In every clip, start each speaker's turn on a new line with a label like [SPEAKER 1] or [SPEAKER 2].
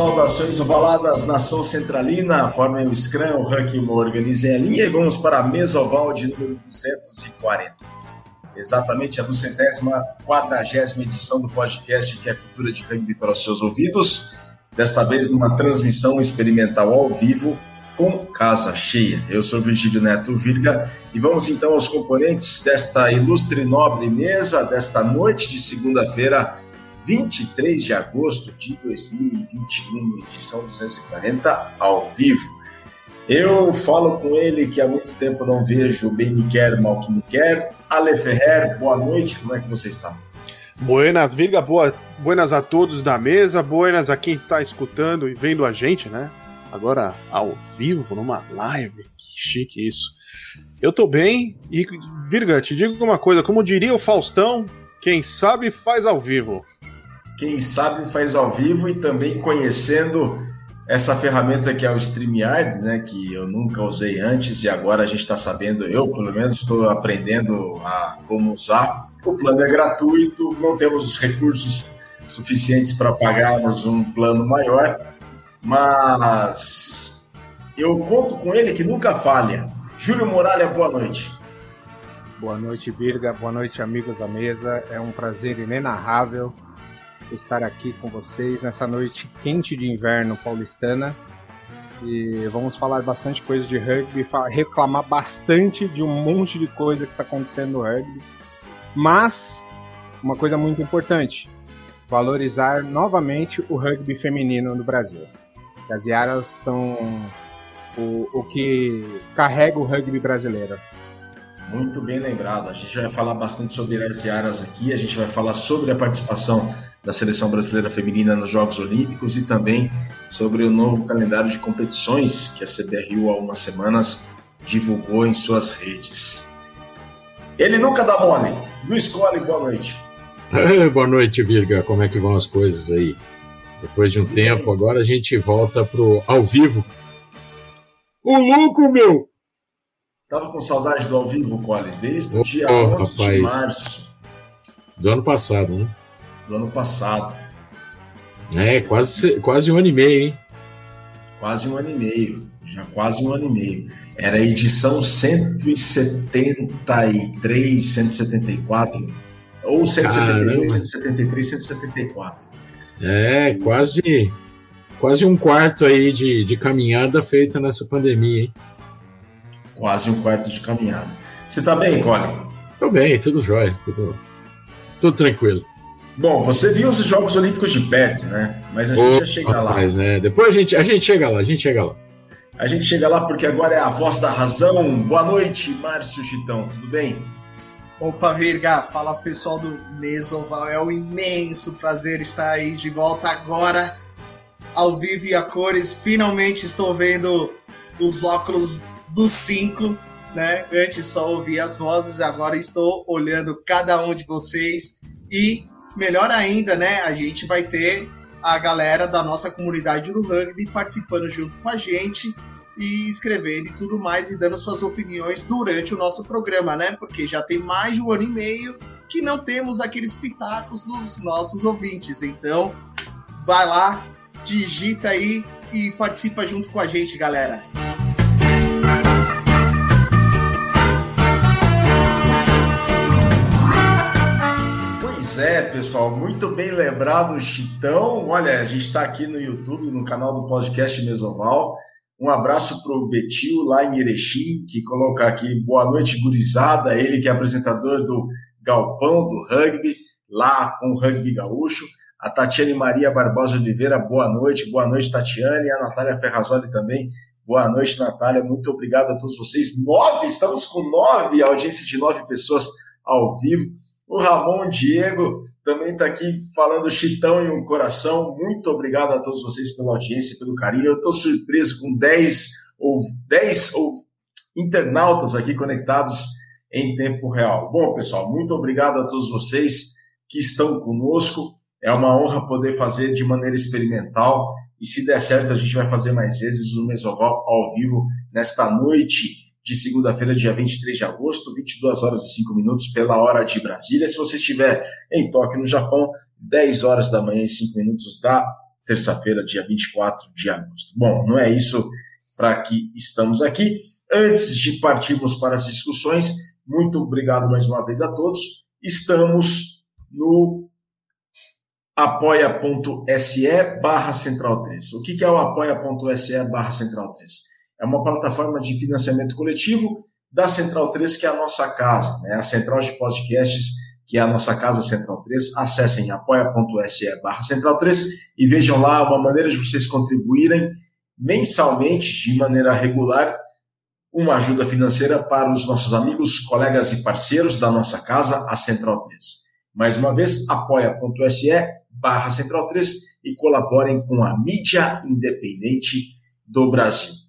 [SPEAKER 1] saudações ovaladas, nação centralina, formem o Scrum, o Ranking organizem a linha e vamos para a mesa oval de número 240. Exatamente a duzentésima, quadragésima edição do podcast que é Cultura de Rugby para os seus ouvidos, desta vez numa transmissão experimental ao vivo com casa cheia. Eu sou Virgílio Neto Virga e vamos então aos componentes desta ilustre nobre mesa desta noite de segunda-feira, 23 de agosto de 2021, edição 240 ao vivo. Eu falo com ele que há muito tempo não vejo bem me quer, mal que me quer. Ale Ferrer, boa noite, como é que você está?
[SPEAKER 2] Buenas, Virga, boa, buenas a todos da mesa, buenas a quem está escutando e vendo a gente, né? Agora ao vivo, numa live, que chique isso. Eu tô bem e, Virga, te digo uma coisa, como diria o Faustão, quem sabe faz ao vivo.
[SPEAKER 1] Quem sabe faz ao vivo e também conhecendo essa ferramenta que é o StreamYard, né, que eu nunca usei antes e agora a gente está sabendo, eu pelo menos estou aprendendo a como usar. O plano é gratuito, não temos os recursos suficientes para pagarmos um plano maior, mas eu conto com ele que nunca falha. Júlio Muralha, boa noite.
[SPEAKER 3] Boa noite, Virga. Boa noite, amigos da mesa. É um prazer inenarrável estar aqui com vocês nessa noite quente de inverno paulistana. E vamos falar bastante coisa de rugby, reclamar bastante de um monte de coisa que está acontecendo no rugby. Mas, uma coisa muito importante: valorizar novamente o rugby feminino no Brasil. As Yaras são o, o que carrega o rugby brasileiro.
[SPEAKER 1] Muito bem lembrado. A gente vai falar bastante sobre as Yaras aqui, a gente vai falar sobre a participação da seleção brasileira feminina nos Jogos Olímpicos e também sobre o novo calendário de competições que a CBRU há umas semanas divulgou em suas redes. Ele nunca dá mole. Luiz Cole, boa noite.
[SPEAKER 4] É, boa noite, Virga. Como é que vão as coisas aí? Depois de um tempo, agora a gente volta pro ao vivo. O louco, meu!
[SPEAKER 1] Tava com saudade do ao vivo, Cole, desde o oh, dia 11 rapaz. de março.
[SPEAKER 4] Do ano passado, né?
[SPEAKER 1] Do ano passado.
[SPEAKER 4] É, quase, quase um ano e meio, hein?
[SPEAKER 1] Quase um ano e meio. Já quase um ano e meio. Era a edição 173, 174. Ou 172, 173, 174.
[SPEAKER 4] É, quase, quase um quarto aí de, de caminhada feita nessa pandemia, hein?
[SPEAKER 1] Quase um quarto de caminhada. Você tá bem, Colin?
[SPEAKER 4] Tô bem, tudo jóia, tudo, tudo tranquilo.
[SPEAKER 1] Bom, você viu os Jogos Olímpicos de perto, né? Mas a gente oh, já chega rapaz,
[SPEAKER 4] lá. Né? Depois a gente, a gente chega lá, a gente chega lá.
[SPEAKER 1] A gente chega lá porque agora é a voz da razão. Boa noite, Márcio Chitão, tudo bem?
[SPEAKER 5] Opa, Virga, fala pessoal do Mesoval, é um imenso prazer estar aí de volta agora, ao vivo e a cores. Finalmente estou vendo os óculos dos cinco, né? Antes só ouvia as vozes, agora estou olhando cada um de vocês e melhor ainda, né? A gente vai ter a galera da nossa comunidade do rugby participando junto com a gente e escrevendo e tudo mais e dando suas opiniões durante o nosso programa, né? Porque já tem mais de um ano e meio que não temos aqueles pitacos dos nossos ouvintes. Então, vai lá, digita aí e participa junto com a gente, galera.
[SPEAKER 1] É, pessoal, muito bem lembrado, Chitão. Olha, a gente está aqui no YouTube, no canal do podcast Mesoval. Um abraço para o Betil, lá em Erechim, que coloca aqui boa noite, gurizada. Ele que é apresentador do Galpão do Rugby, lá com o Rugby Gaúcho. A Tatiane Maria Barbosa Oliveira, boa noite. Boa noite, Tatiane. A Natália Ferrazoli também. Boa noite, Natália. Muito obrigado a todos vocês. Nove, estamos com nove, audiência de nove pessoas ao vivo. O Ramon Diego também está aqui falando chitão em um coração. Muito obrigado a todos vocês pela audiência, pelo carinho. Eu estou surpreso com 10 ou 10 ou internautas aqui conectados em tempo real. Bom, pessoal, muito obrigado a todos vocês que estão conosco. É uma honra poder fazer de maneira experimental e se der certo a gente vai fazer mais vezes o Mesoval ao vivo nesta noite de segunda-feira, dia 23 de agosto, 22 horas e 5 minutos pela hora de Brasília. Se você estiver em Tóquio, no Japão, 10 horas da manhã e 5 minutos da terça-feira, dia 24 de agosto. Bom, não é isso para que estamos aqui. Antes de partirmos para as discussões, muito obrigado mais uma vez a todos. Estamos no apoia.se barra central 3. O que é o apoia.se barra central 3? É uma plataforma de financiamento coletivo da Central 3, que é a nossa casa, né? a central de podcasts, que é a nossa casa Central 3. Acessem apoia.se barra central 3 e vejam lá uma maneira de vocês contribuírem mensalmente, de maneira regular, uma ajuda financeira para os nossos amigos, colegas e parceiros da nossa casa, a Central 3. Mais uma vez, apoia.se barra Central 3 e colaborem com a mídia independente do Brasil.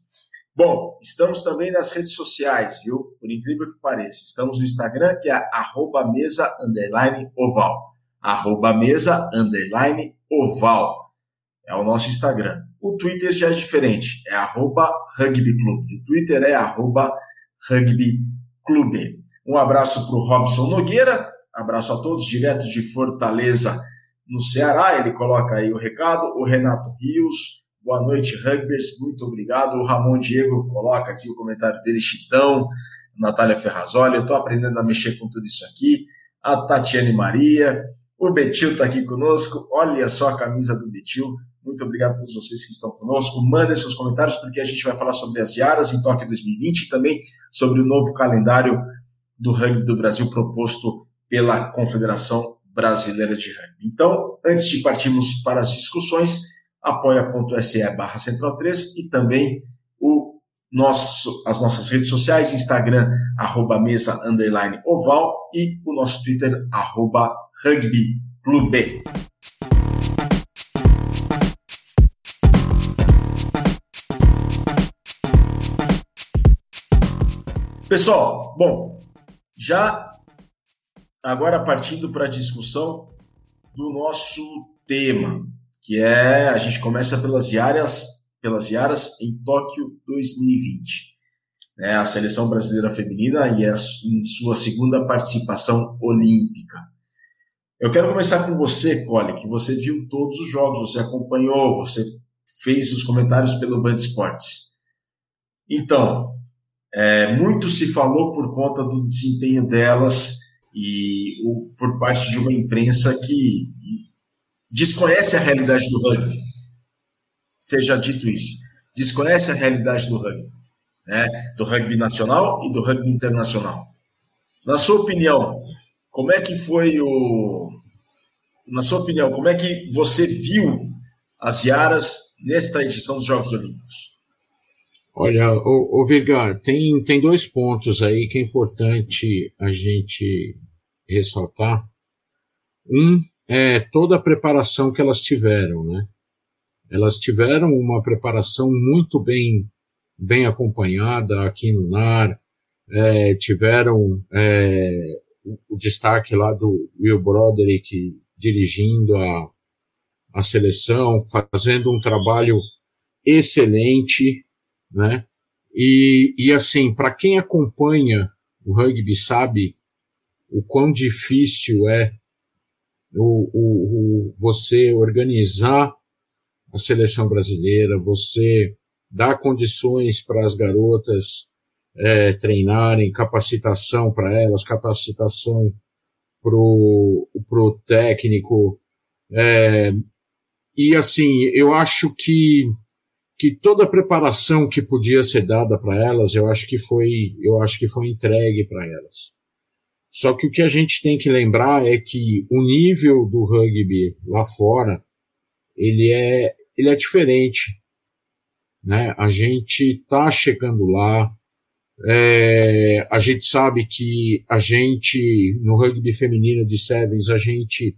[SPEAKER 1] Bom, estamos também nas redes sociais, viu? Por incrível que pareça. Estamos no Instagram, que é arroba mesa underline oval. Arroba mesa underline oval. É o nosso Instagram. O Twitter já é diferente, é arroba rugbyclube. O Twitter é arroba rugbyclube. Um abraço para o Robson Nogueira, abraço a todos, direto de Fortaleza, no Ceará. Ele coloca aí o recado. O Renato Rios, boa noite, Rugbyers, muito obrigado. O Ramon Diego coloca aqui o comentário dele, Chitão. Natália Ferrazoli, eu estou aprendendo a mexer com tudo isso aqui. A Tatiane Maria, o Betil está aqui conosco. Olha só a camisa do Betil. Muito obrigado a todos vocês que estão conosco. Mandem seus comentários, porque a gente vai falar sobre as Iaras em Tóquio 2020 e também sobre o novo calendário do rugby do Brasil proposto pela Confederação Brasileira de Rugby. Então, antes de partirmos para as discussões, apoia.se barra central 3 e também o nosso, as nossas redes sociais, Instagram, arroba mesa underline oval e o nosso Twitter, arroba rugby clube. Pessoal, bom, já agora partindo para a discussão do nosso tema, que é a gente começa pelas Iaras, pelas Iaras em Tóquio 2020. Né, a seleção brasileira feminina e a, em sua segunda participação olímpica. Eu quero começar com você, Cole, que você viu todos os jogos, você acompanhou, você fez os comentários pelo Band Esportes. Então, é, muito se falou por conta do desempenho delas e o, por parte de uma imprensa que desconhece a realidade do rugby. Seja dito isso. Desconhece a realidade do rugby. Né? Do rugby nacional e do rugby internacional. Na sua opinião, como é que foi o. Na sua opinião, como é que você viu as Iaras nesta edição dos Jogos Olímpicos?
[SPEAKER 4] Olha, o, o Virgar, tem, tem dois pontos aí que é importante a gente ressaltar. Um é toda a preparação que elas tiveram, né? Elas tiveram uma preparação muito bem, bem acompanhada aqui no NAR, é, tiveram é, o destaque lá do Will Broderick dirigindo a, a seleção, fazendo um trabalho excelente, né? E, e assim, para quem acompanha o rugby sabe o quão difícil é o, o, o você organizar a seleção brasileira, você dar condições para as garotas é, treinarem, capacitação para elas, capacitação pro, pro técnico. É, e assim, eu acho que que toda a preparação que podia ser dada para elas, eu acho que foi, eu acho que foi entregue para elas. Só que o que a gente tem que lembrar é que o nível do rugby lá fora, ele é, ele é diferente. Né? A gente está chegando lá, é, a gente sabe que a gente, no rugby feminino de Sevens, a gente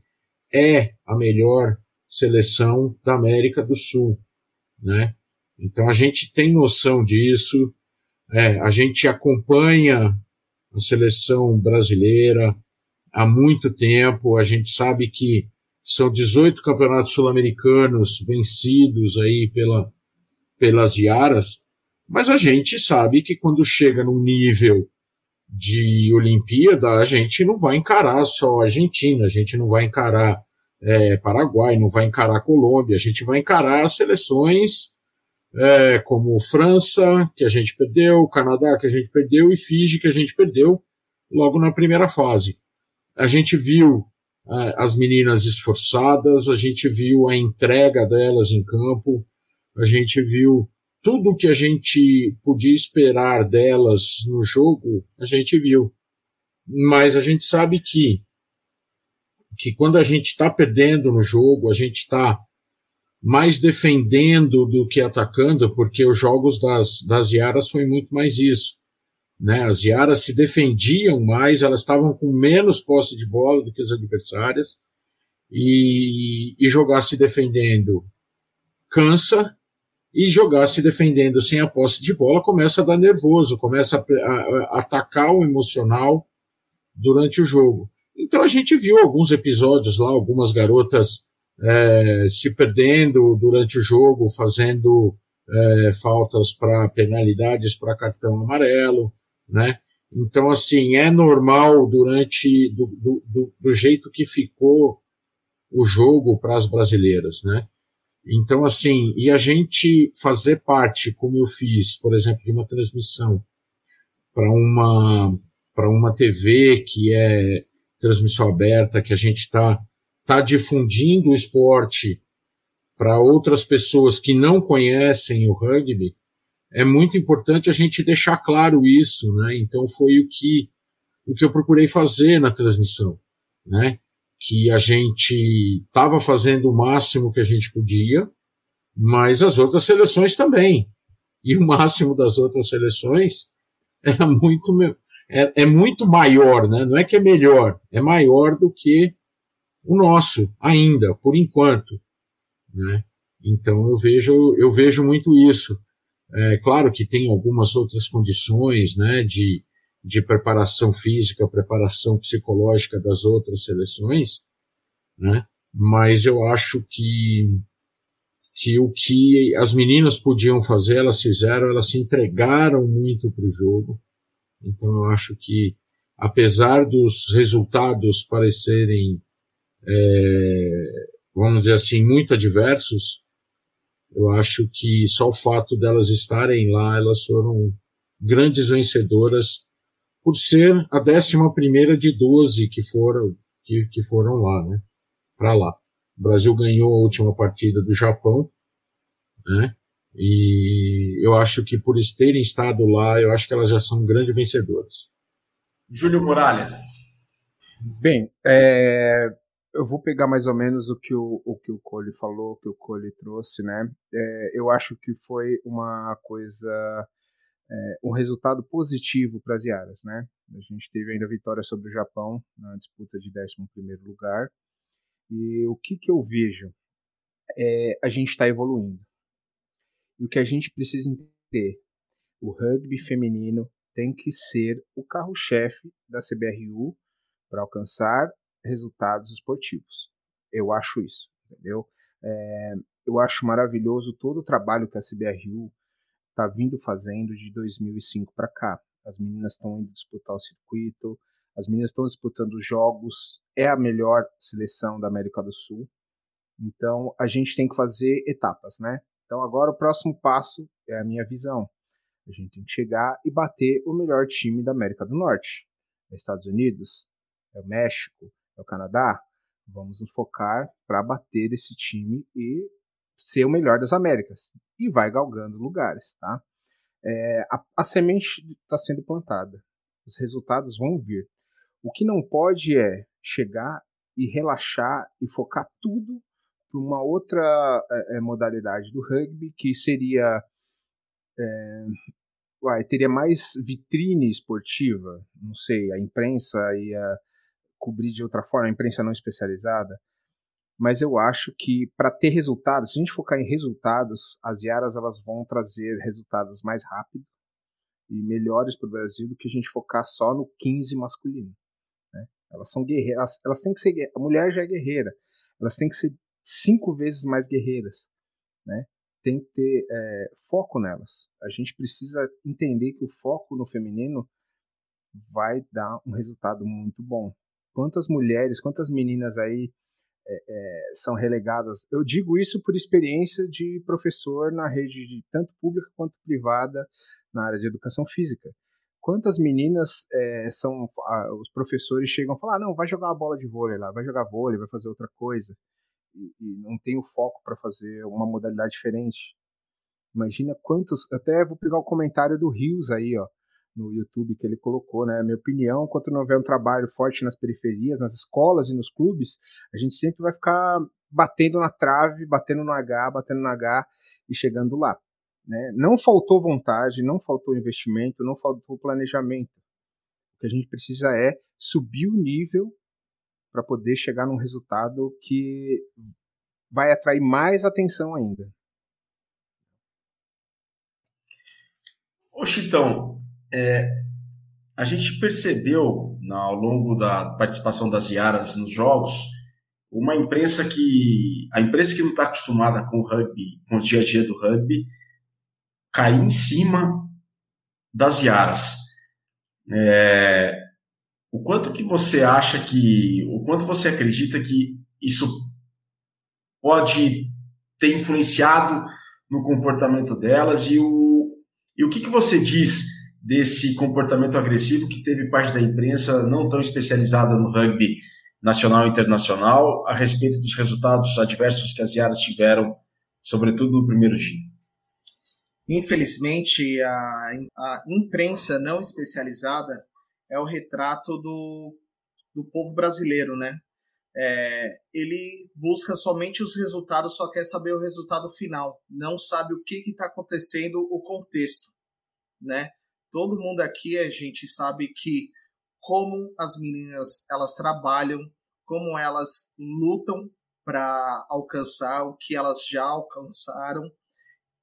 [SPEAKER 4] é a melhor seleção da América do Sul, né? Então a gente tem noção disso, é, a gente acompanha a seleção brasileira há muito tempo, a gente sabe que são 18 campeonatos sul-americanos vencidos aí pela, pelas Iaras, mas a gente sabe que quando chega num nível de Olimpíada, a gente não vai encarar só a Argentina, a gente não vai encarar é, Paraguai, não vai encarar Colômbia, a gente vai encarar seleções é, como França, que a gente perdeu, Canadá, que a gente perdeu, e Fiji, que a gente perdeu logo na primeira fase. A gente viu é, as meninas esforçadas, a gente viu a entrega delas em campo, a gente viu tudo que a gente podia esperar delas no jogo, a gente viu. Mas a gente sabe que que quando a gente está perdendo no jogo, a gente está mais defendendo do que atacando, porque os jogos das, das Yaras foi muito mais isso. Né? As Yaras se defendiam mais, elas estavam com menos posse de bola do que as adversárias, e, e jogar se defendendo cansa, e jogar se defendendo sem a posse de bola começa a dar nervoso, começa a, a, a atacar o emocional durante o jogo. Então a gente viu alguns episódios lá, algumas garotas é, se perdendo durante o jogo, fazendo é, faltas para penalidades para cartão amarelo, né? Então, assim, é normal durante, do, do, do, jeito que ficou o jogo para as brasileiras, né? Então, assim, e a gente fazer parte, como eu fiz, por exemplo, de uma transmissão para uma, para uma TV que é transmissão aberta, que a gente está tá difundindo o esporte para outras pessoas que não conhecem o rugby, é muito importante a gente deixar claro isso, né? Então foi o que o que eu procurei fazer na transmissão, né? Que a gente estava fazendo o máximo que a gente podia, mas as outras seleções também. E o máximo das outras seleções era muito é, é muito maior, né? Não é que é melhor, é maior do que o nosso ainda, por enquanto, né? Então eu vejo eu vejo muito isso. É claro que tem algumas outras condições, né? De de preparação física, preparação psicológica das outras seleções, né? Mas eu acho que que o que as meninas podiam fazer, elas fizeram, elas se entregaram muito para o jogo, então eu acho que, apesar dos resultados parecerem, é, vamos dizer assim, muito adversos, eu acho que só o fato delas estarem lá, elas foram grandes vencedoras por ser a décima primeira de 12 que foram, que, que foram lá, né? Para lá. O Brasil ganhou a última partida do Japão, né? E eu acho que por terem estado lá, eu acho que elas já são grandes vencedoras.
[SPEAKER 1] Júlio Muralha.
[SPEAKER 3] Bem, é, eu vou pegar mais ou menos o que o, o que o Cole falou, o que o Cole trouxe, né? É, eu acho que foi uma coisa, é, um resultado positivo para as Iaras, né? A gente teve ainda vitória sobre o Japão na disputa de 11 primeiro lugar. E o que, que eu vejo? É, a gente está evoluindo. E o que a gente precisa entender, o rugby feminino tem que ser o carro-chefe da CBRU para alcançar resultados esportivos. Eu acho isso, entendeu? É, eu acho maravilhoso todo o trabalho que a CBRU está vindo fazendo de 2005 para cá. As meninas estão indo disputar o circuito, as meninas estão disputando jogos, é a melhor seleção da América do Sul. Então a gente tem que fazer etapas, né? Então agora o próximo passo é a minha visão. A gente tem que chegar e bater o melhor time da América do Norte. É Estados Unidos, é o México, é o Canadá. Vamos nos focar para bater esse time e ser o melhor das Américas. E vai galgando lugares, tá? É, a, a semente está sendo plantada. Os resultados vão vir. O que não pode é chegar e relaxar e focar tudo para uma outra é, modalidade do rugby, que seria. É, uai, teria mais vitrine esportiva, não sei, a imprensa ia cobrir de outra forma, a imprensa não especializada. Mas eu acho que para ter resultados, se a gente focar em resultados, as Yaras elas vão trazer resultados mais rápido e melhores para o Brasil do que a gente focar só no 15 masculino. Né? Elas são guerreiras, elas, elas têm que ser. A mulher já é guerreira, elas têm que ser cinco vezes mais guerreiras, né? Tem que ter é, foco nelas. A gente precisa entender que o foco no feminino vai dar um resultado muito bom. Quantas mulheres, quantas meninas aí é, é, são relegadas. Eu digo isso por experiência de professor na rede de tanto pública quanto privada na área de educação física. Quantas meninas é, são os professores chegam a falar, ah, não, vai jogar uma bola de vôlei lá, vai jogar vôlei, vai fazer outra coisa e, e não tem o foco para fazer uma modalidade diferente. Imagina quantos. Até vou pegar o comentário do Rios aí, ó, no YouTube que ele colocou, né? Minha opinião, enquanto não houver um trabalho forte nas periferias, nas escolas e nos clubes, a gente sempre vai ficar batendo na trave, batendo no H, batendo no H e chegando lá. Né? Não faltou vontade, não faltou investimento, não faltou planejamento. O que a gente precisa é subir o nível para poder chegar num resultado que vai atrair mais atenção ainda.
[SPEAKER 1] Ô Chitão, é, a gente percebeu ao longo da participação das Iaras nos jogos uma imprensa que a imprensa que não está acostumada com o rugby, com o dia a dia do rugby, cair em cima das Iaras. É, o quanto que você acha que, o quanto você acredita que isso pode ter influenciado no comportamento delas e o, e o que, que você diz desse comportamento agressivo que teve parte da imprensa não tão especializada no rugby nacional e internacional a respeito dos resultados adversos que as Iaras tiveram, sobretudo no primeiro dia?
[SPEAKER 5] Infelizmente, a, a imprensa não especializada é o retrato do, do povo brasileiro, né? É, ele busca somente os resultados, só quer saber o resultado final, não sabe o que está acontecendo, o contexto, né? Todo mundo aqui a gente sabe que como as meninas elas trabalham, como elas lutam para alcançar o que elas já alcançaram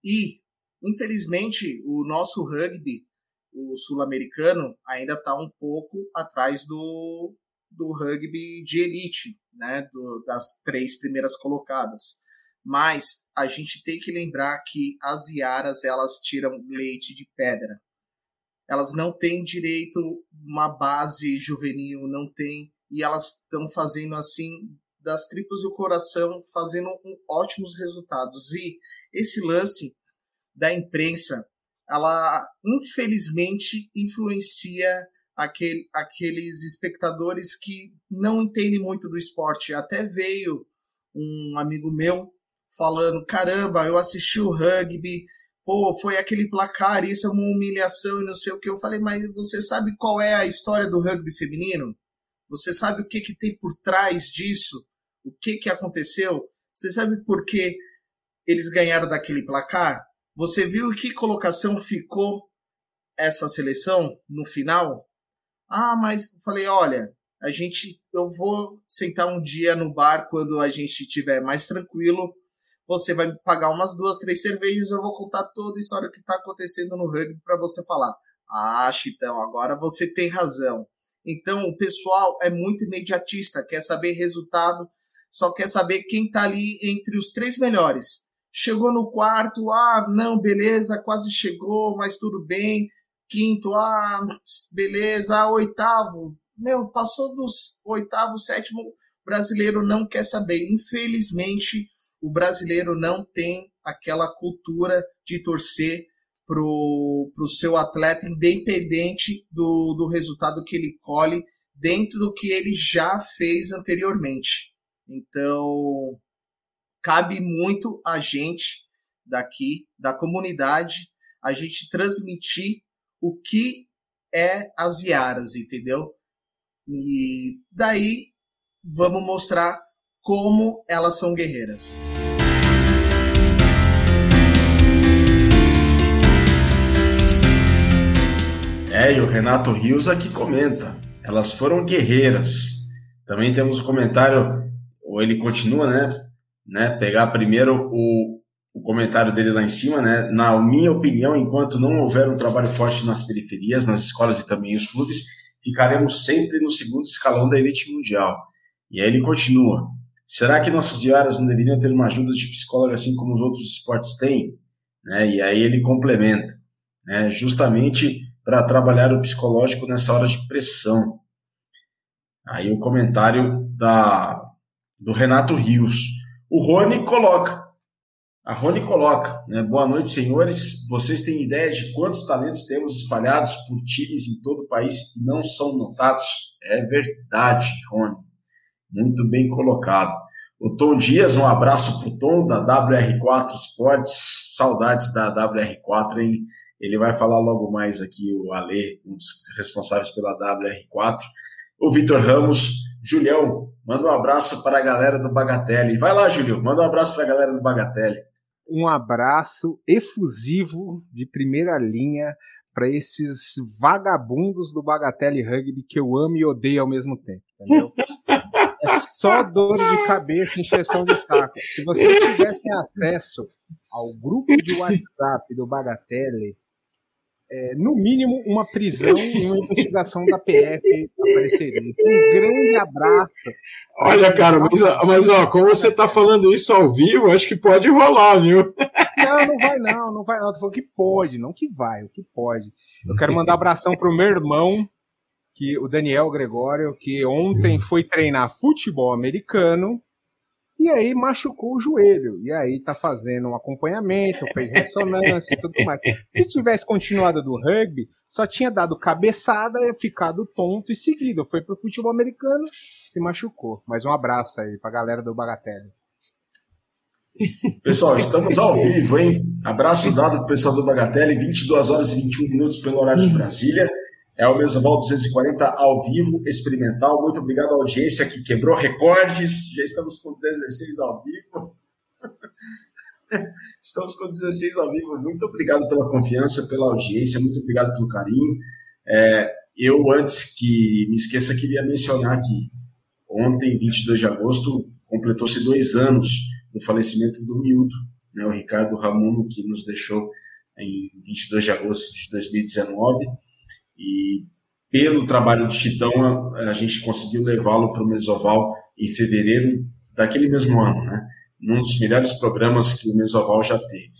[SPEAKER 5] e infelizmente o nosso rugby, o sul-americano, ainda está um pouco atrás do, do rugby de elite, né, do, das três primeiras colocadas. Mas a gente tem que lembrar que as iaras elas tiram leite de pedra elas não têm direito uma base juvenil, não tem, e elas estão fazendo assim das tripas do coração, fazendo um, ótimos resultados. E esse lance da imprensa, ela infelizmente influencia aquele, aqueles espectadores que não entendem muito do esporte. Até veio um amigo meu falando: caramba, eu assisti o rugby, pô, foi aquele placar, isso é uma humilhação e não sei o que. Eu falei, mas você sabe qual é a história do rugby feminino? Você sabe o que, que tem por trás disso? O que, que aconteceu? Você sabe por que eles ganharam daquele placar? Você viu que colocação ficou essa seleção no final? Ah, mas falei, olha, a gente, eu vou sentar um dia no bar quando a gente estiver mais tranquilo você vai me pagar umas duas, três cervejas, eu vou contar toda a história que está acontecendo no rugby para você falar. Ah, Chitão, agora você tem razão. Então, o pessoal é muito imediatista, quer saber resultado, só quer saber quem está ali entre os três melhores. Chegou no quarto, ah, não, beleza, quase chegou, mas tudo bem. Quinto, ah, beleza, ah, oitavo. Meu, passou dos oitavo, sétimo, brasileiro não quer saber. Infelizmente, o brasileiro não tem aquela cultura de torcer para o seu atleta, independente do, do resultado que ele colhe, dentro do que ele já fez anteriormente. Então, cabe muito a gente daqui, da comunidade, a gente transmitir o que é as Iaras, entendeu? E daí vamos mostrar como elas são guerreiras.
[SPEAKER 1] É, e o Renato Rios aqui comenta. Elas foram guerreiras. Também temos o um comentário, ou ele continua, né? né pegar primeiro o, o comentário dele lá em cima, né? Na minha opinião, enquanto não houver um trabalho forte nas periferias, nas escolas e também os clubes, ficaremos sempre no segundo escalão da elite mundial. E aí ele continua. Será que nossas diárias não deveriam ter uma ajuda de psicólogo assim como os outros esportes têm? Né? E aí ele complementa, né? justamente para trabalhar o psicológico nessa hora de pressão. Aí o comentário da, do Renato Rios. O Rony coloca. A Rony coloca, né? Boa noite, senhores. Vocês têm ideia de quantos talentos temos espalhados por times em todo o país e não são notados? É verdade, Rony. Muito bem colocado. O Tom Dias, um abraço pro Tom da WR4 Sports. Saudades da WR4, hein? Ele vai falar logo mais aqui, o Ale, um dos responsáveis pela WR4. O Vitor Ramos, Julião, manda um abraço para a galera do Bagatelle. Vai lá, Julião, manda um abraço para a galera do Bagatelle.
[SPEAKER 3] Um abraço efusivo de primeira linha para esses vagabundos do Bagatelle Rugby que eu amo e odeio ao mesmo tempo, entendeu? É só dor de cabeça, encheção de saco. Se vocês tivessem acesso ao grupo de WhatsApp do Bagatelle, é, no mínimo, uma prisão e uma investigação da PF apareceria. Um grande abraço.
[SPEAKER 4] Olha, cara, mas, mas ó, como você está falando isso ao vivo, acho que pode rolar, viu?
[SPEAKER 3] Não, não vai não, não vai não. Tu falou que pode, não que vai, o que pode. Eu quero mandar um abração pro meu irmão, que o Daniel Gregório, que ontem foi treinar futebol americano e aí machucou o joelho. E aí tá fazendo um acompanhamento, fez ressonância e tudo mais. Se tivesse continuado do rugby, só tinha dado cabeçada, ficado tonto e seguido. Foi pro futebol americano, se machucou. Mas um abraço aí pra galera do Bagatelle.
[SPEAKER 1] Pessoal, estamos ao vivo, hein? Abraço dado pro pessoal do Bagatelle, 22 horas e 21 minutos pelo horário de Brasília. É o Mesoval 240 ao vivo, experimental. Muito obrigado à audiência que quebrou recordes. Já estamos com 16 ao vivo. Estamos com 16 ao vivo. Muito obrigado pela confiança, pela audiência. Muito obrigado pelo carinho. É, eu, antes que me esqueça, queria mencionar que ontem, 22 de agosto, completou-se dois anos do falecimento do miúdo, né, o Ricardo Ramuno, que nos deixou em 22 de agosto de 2019 e pelo trabalho do Chitão, a, a gente conseguiu levá-lo para o Mesoval em fevereiro daquele mesmo ano, né? Num dos melhores programas que o Mesoval já teve,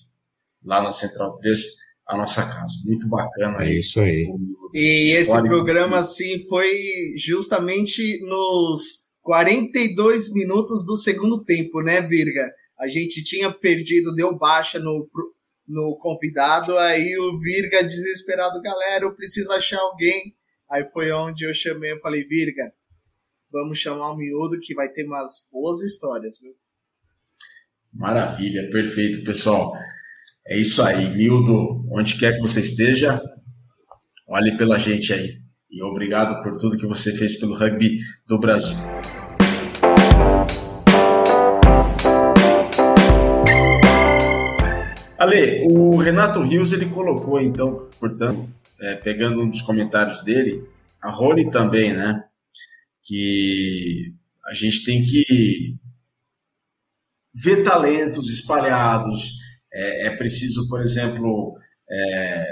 [SPEAKER 1] lá na Central 3, a nossa casa. Muito bacana.
[SPEAKER 4] É isso aí.
[SPEAKER 5] E esse programa, assim, foi justamente nos 42 minutos do segundo tempo, né, Virga? A gente tinha perdido, deu baixa no, no convidado, aí o Virga desesperado, galera, eu preciso achar alguém. Aí foi onde eu chamei, eu falei, Virga, vamos chamar o miúdo que vai ter umas boas histórias, viu?
[SPEAKER 1] Maravilha, perfeito, pessoal. É isso aí, miúdo, onde quer que você esteja, olhe pela gente aí. E obrigado por tudo que você fez pelo rugby do Brasil. Ale, o Renato Rios ele colocou, então, portanto, é, pegando um dos comentários dele, a Rony também, né? Que a gente tem que ver talentos espalhados. É, é preciso, por exemplo, é,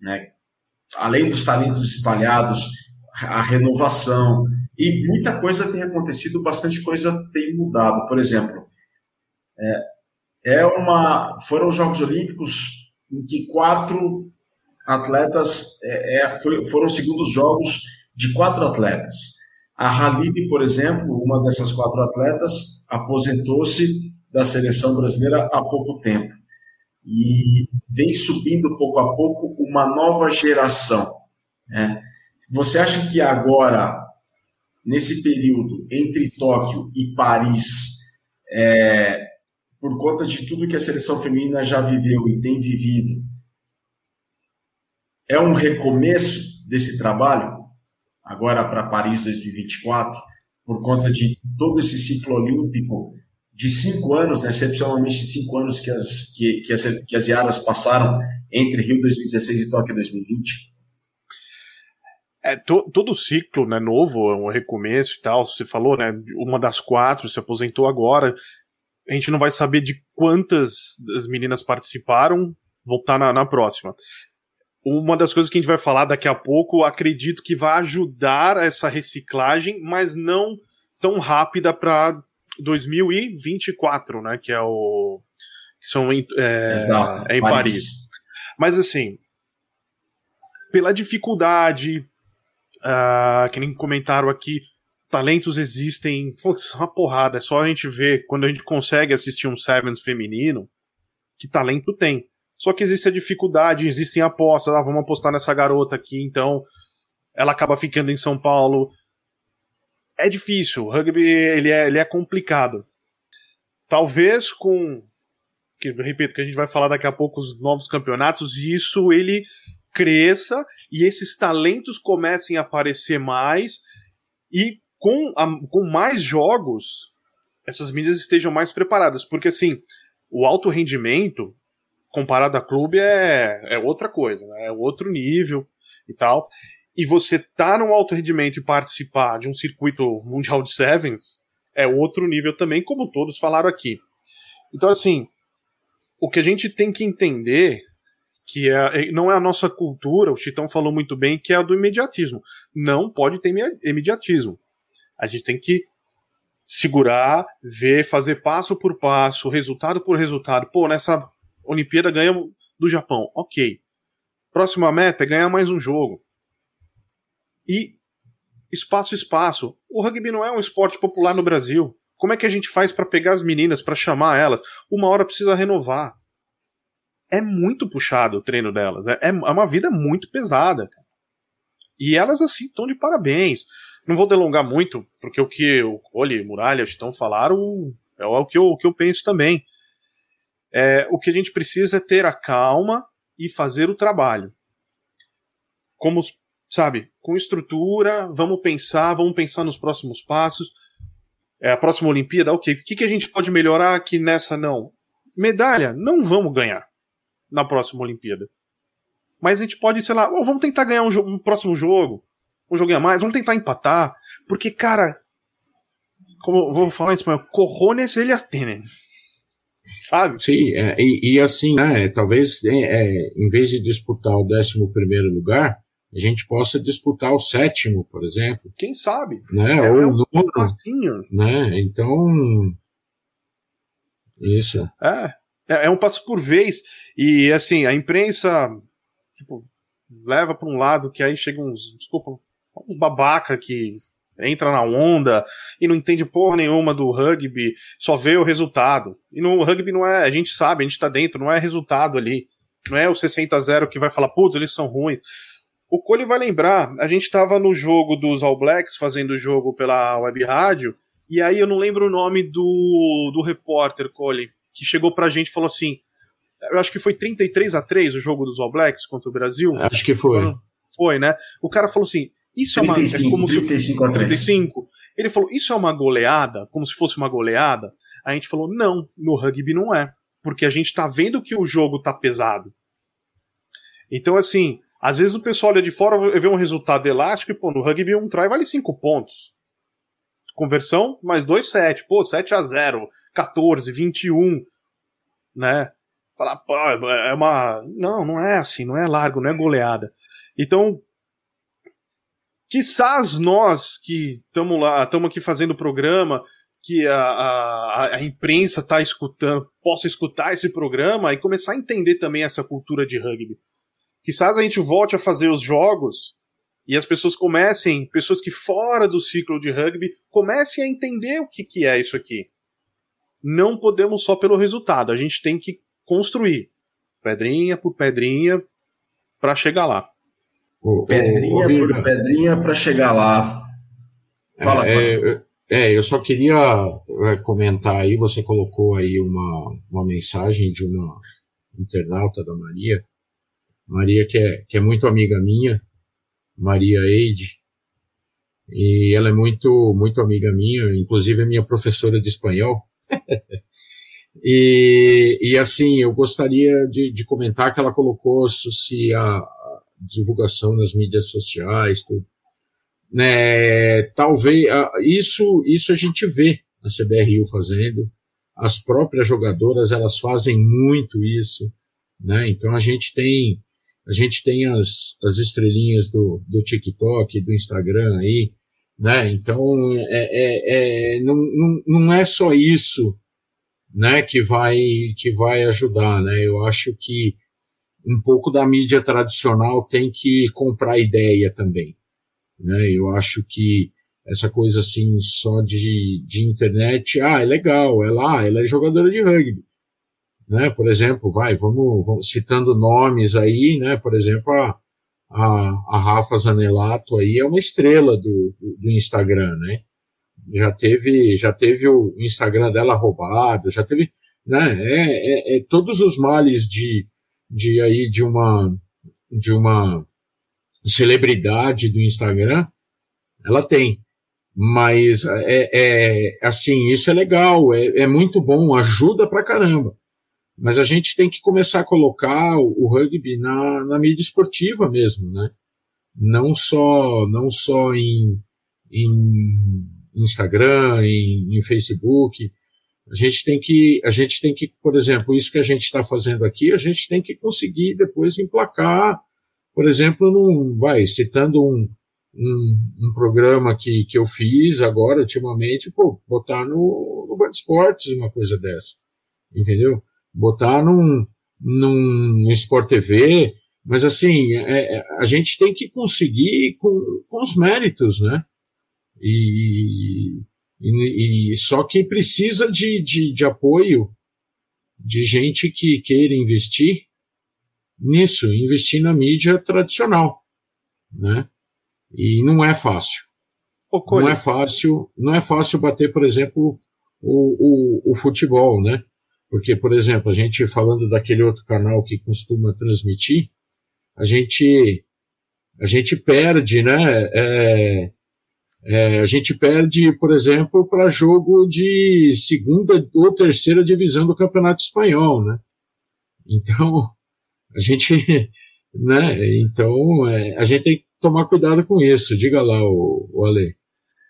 [SPEAKER 1] né, além dos talentos espalhados, a renovação. E muita coisa tem acontecido, bastante coisa tem mudado. Por exemplo, é, é uma, foram os Jogos Olímpicos em que quatro atletas é, é, foi, foram segundos jogos de quatro atletas. A Halib, por exemplo, uma dessas quatro atletas, aposentou-se da seleção brasileira há pouco tempo. E vem subindo pouco a pouco uma nova geração. Né? Você acha que agora, nesse período entre Tóquio e Paris, é, por conta de tudo que a seleção feminina já viveu e tem vivido, é um recomeço desse trabalho, agora para Paris 2024, por conta de todo esse ciclo olímpico de cinco anos, né, excepcionalmente cinco anos que as, que, que, as, que as Iaras passaram entre Rio 2016 e Tóquio 2020?
[SPEAKER 2] É, to, todo ciclo né, novo, é um recomeço e tal. Você falou, né? Uma das quatro se aposentou agora a gente não vai saber de quantas das meninas participaram, voltar na, na próxima. Uma das coisas que a gente vai falar daqui a pouco, acredito que vai ajudar essa reciclagem, mas não tão rápida para 2024, né? Que é o. Que são em, é, Exato, é em Paris. Paris. Mas assim, pela dificuldade, uh, que nem comentaram aqui, talentos existem, putz, uma porrada. É só a gente ver quando a gente consegue assistir um Sevens feminino, que talento tem. Só que existe a dificuldade, existem apostas, ah, vamos apostar nessa garota aqui, então ela acaba ficando em São Paulo. É difícil, o rugby ele é, ele é complicado. Talvez com, que repito, que a gente vai falar daqui a pouco os novos campeonatos, e isso ele cresça e esses talentos comecem a aparecer mais e com, a, com mais jogos essas mídias estejam mais preparadas, porque assim, o alto rendimento comparado a clube é, é outra coisa, né? é outro nível e tal. E você tá num alto rendimento e participar de um circuito mundial de sevens é outro nível também, como todos falaram aqui. Então, assim, o que a gente tem que entender que é, não é a nossa cultura, o Chitão falou muito bem, que é a do imediatismo. Não pode ter imediatismo. A gente tem que segurar, ver, fazer passo por passo, resultado por resultado. Pô, nessa Olimpíada ganhamos do Japão. Ok. Próxima meta é ganhar mais um jogo. E espaço espaço. O rugby não é um esporte popular no Brasil. Como é que a gente faz para pegar as meninas, para chamar elas? Uma hora precisa renovar. É muito puxado o treino delas. É, é uma vida muito pesada. E elas, assim, estão de parabéns. Não vou delongar muito, porque o que o Cole, Muralha, estão falaram é o que eu, o que eu penso também. É, o que a gente precisa é ter a calma e fazer o trabalho. Como, sabe, com estrutura, vamos pensar, vamos pensar nos próximos passos. É, a próxima Olimpíada, ok. O que, que a gente pode melhorar que nessa não? Medalha, não vamos ganhar na próxima Olimpíada. Mas a gente pode, sei lá, oh, vamos tentar ganhar um, um próximo jogo, um jogo a mais, vamos tentar empatar, porque, cara, como vou falar em espanhol, corrones eles têm
[SPEAKER 4] sabe? Sim, é, e, e, assim, né, talvez é, é em vez de disputar o 11 primeiro lugar, a gente possa disputar o sétimo, por exemplo.
[SPEAKER 2] Quem sabe?
[SPEAKER 4] Né? É, Ou é um nono. Né? Então. Isso.
[SPEAKER 2] É, é, é um passo por vez. E assim, a imprensa tipo, leva para um lado que aí chegam uns. Desculpa, uns babaca que entra na onda e não entende porra nenhuma do rugby, só vê o resultado. E no rugby não é, a gente sabe, a gente tá dentro, não é resultado ali. Não é o 60 a 0 que vai falar, putz, eles são ruins. O Cole vai lembrar, a gente tava no jogo dos All Blacks, fazendo o jogo pela web rádio, e aí eu não lembro o nome do, do repórter, Cole, que chegou pra gente e falou assim, eu acho que foi 33 a 3 o jogo dos All Blacks contra o Brasil.
[SPEAKER 4] Acho que foi.
[SPEAKER 2] Foi, né? O cara falou assim, isso 35, é uma. É como 35 se, a 35. Ele falou, isso é uma goleada, como se fosse uma goleada. A gente falou, não, no rugby não é. Porque a gente tá vendo que o jogo tá pesado. Então, assim, às vezes o pessoal olha de fora e vê um resultado elástico e, pô, no rugby um try vale 5 pontos. Conversão, mais 2, 7. Pô, 7 a 0, 14, 21, né? Falar, pô, é uma. Não, não é assim, não é largo, não é goleada. Então, Quizás nós que estamos lá, estamos aqui fazendo o programa, que a, a, a imprensa está escutando, possa escutar esse programa e começar a entender também essa cultura de rugby. Quizás a gente volte a fazer os jogos e as pessoas comecem, pessoas que fora do ciclo de rugby, comecem a entender o que, que é isso aqui. Não podemos só pelo resultado, a gente tem que construir, pedrinha por pedrinha, para chegar lá.
[SPEAKER 1] O, pedrinha o, por pedrinha para chegar lá.
[SPEAKER 4] Fala, é, é, eu só queria é, comentar aí, você colocou aí uma, uma mensagem de uma internauta da Maria, Maria que é, que é muito amiga minha, Maria Eide, e ela é muito, muito amiga minha, inclusive é minha professora de espanhol. e, e assim, eu gostaria de, de comentar que ela colocou se a, divulgação nas mídias sociais, tudo. Né, talvez isso isso a gente vê a CBRU fazendo, as próprias jogadoras elas fazem muito isso, né? Então a gente tem a gente tem as, as estrelinhas do, do TikTok, do Instagram aí, né? Então é, é, é não, não, não é só isso, né? Que vai que vai ajudar, né? Eu acho que um pouco da mídia tradicional tem que comprar ideia também. Né? Eu acho que essa coisa assim só de, de internet. Ah, é legal, é lá, ela é jogadora de rugby. Né? Por exemplo, vai, vamos, vamos citando nomes aí, né? Por exemplo, a, a, a Rafa Zanelato aí é uma estrela do, do, do Instagram, né? Já teve, já teve o Instagram dela roubado, já teve, né? É, é, é todos os males de, de aí de uma de uma celebridade do Instagram, ela tem. Mas é, é assim, isso é legal, é, é muito bom, ajuda pra caramba. Mas a gente tem que começar a colocar o, o rugby na, na mídia esportiva mesmo, né? Não só, não só em, em Instagram, em, em Facebook. A gente tem que, a gente tem que, por exemplo, isso que a gente está fazendo aqui, a gente tem que conseguir depois emplacar, por exemplo, num, vai, citando um, um, um, programa que, que eu fiz agora, ultimamente, pô, botar no, no Band Esportes uma coisa dessa. Entendeu? Botar num, num Sport TV, mas assim, é, é, a gente tem que conseguir com, com os méritos, né? E, e, e só que precisa de, de, de apoio de gente que queira investir nisso, investir na mídia tradicional, né? E não é fácil. não é fácil, não é fácil bater, por exemplo, o, o, o, futebol, né? Porque, por exemplo, a gente falando daquele outro canal que costuma transmitir, a gente a gente perde, né? É, é, a gente perde, por exemplo, para jogo de segunda ou terceira divisão do Campeonato Espanhol, né? Então, a gente, né? Então, é, a gente tem que tomar cuidado com isso. Diga lá, o, o Ale.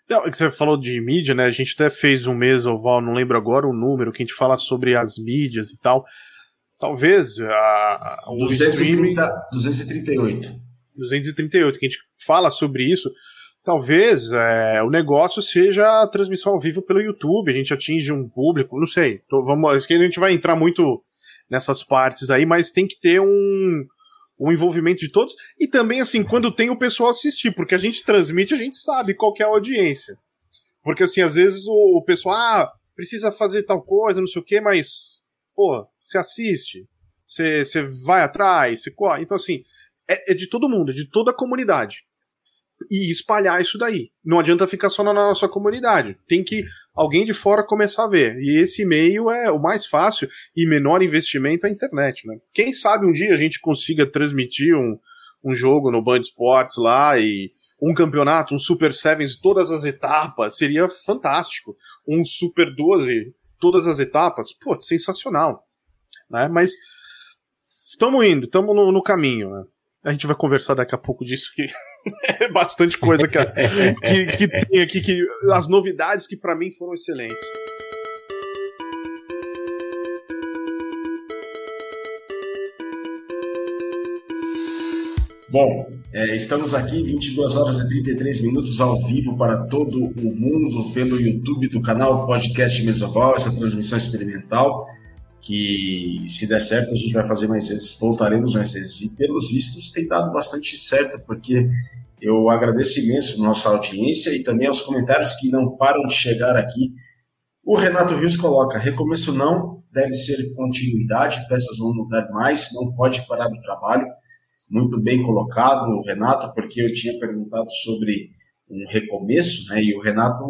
[SPEAKER 2] Não, é que você falou de mídia, né? A gente até fez um mês oval, não lembro agora o número, que a gente fala sobre as mídias e tal. Talvez a, a
[SPEAKER 1] 230, 238.
[SPEAKER 2] 238, que a gente fala sobre isso talvez é, o negócio seja a transmissão ao vivo pelo YouTube, a gente atinge um público, não sei. Tô, vamos, acho que a gente vai entrar muito nessas partes aí, mas tem que ter um, um envolvimento de todos e também assim quando tem o pessoal assistir, porque a gente transmite, a gente sabe qual é a audiência. Porque assim, às vezes o, o pessoal ah, precisa fazer tal coisa, não sei o que, mas pô, você assiste, você, vai atrás, você. Então assim, é, é de todo mundo, é de toda a comunidade e espalhar isso daí. Não adianta ficar só na nossa comunidade. Tem que alguém de fora começar a ver. E esse meio é o mais fácil e menor investimento é a internet, né? Quem sabe um dia a gente consiga transmitir um, um jogo no Band Sports lá e um campeonato, um Super Sevens, todas as etapas, seria fantástico. Um Super 12, todas as etapas, pô, sensacional. Né? Mas estamos indo, estamos no, no caminho, né? A gente vai conversar daqui a pouco disso, que é bastante coisa que, que, que, tem aqui, que, as novidades que para mim foram excelentes.
[SPEAKER 1] Bom, é, estamos aqui 22 horas e 33 minutos ao vivo para todo o mundo pelo YouTube do canal Podcast Mesoval, essa transmissão experimental que se der certo a gente vai fazer mais vezes, voltaremos mais vezes. E pelos vistos tem dado bastante certo, porque eu agradeço imenso nossa audiência e também aos comentários que não param de chegar aqui. O Renato Rios coloca: recomeço não, deve ser continuidade, peças vão mudar mais, não pode parar o trabalho. Muito bem colocado, Renato, porque eu tinha perguntado sobre um recomeço, né? E o Renato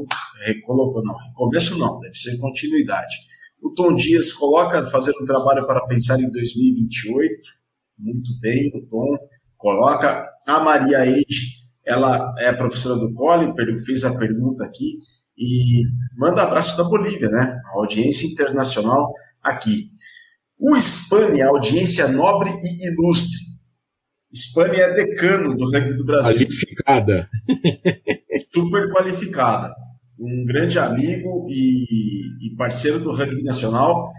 [SPEAKER 1] recolocou: não, recomeço não, deve ser continuidade. O Tom Dias coloca fazer um trabalho para pensar em 2028. Muito bem, o Tom coloca. A Maria Eide, ela é professora do Cole, fez a pergunta aqui e manda abraço da Bolívia, né? A audiência internacional aqui. O Spani, a audiência nobre e ilustre. Spani é decano do rugby do Brasil.
[SPEAKER 4] Qualificada.
[SPEAKER 1] Super qualificada um grande amigo e, e parceiro do rugby nacional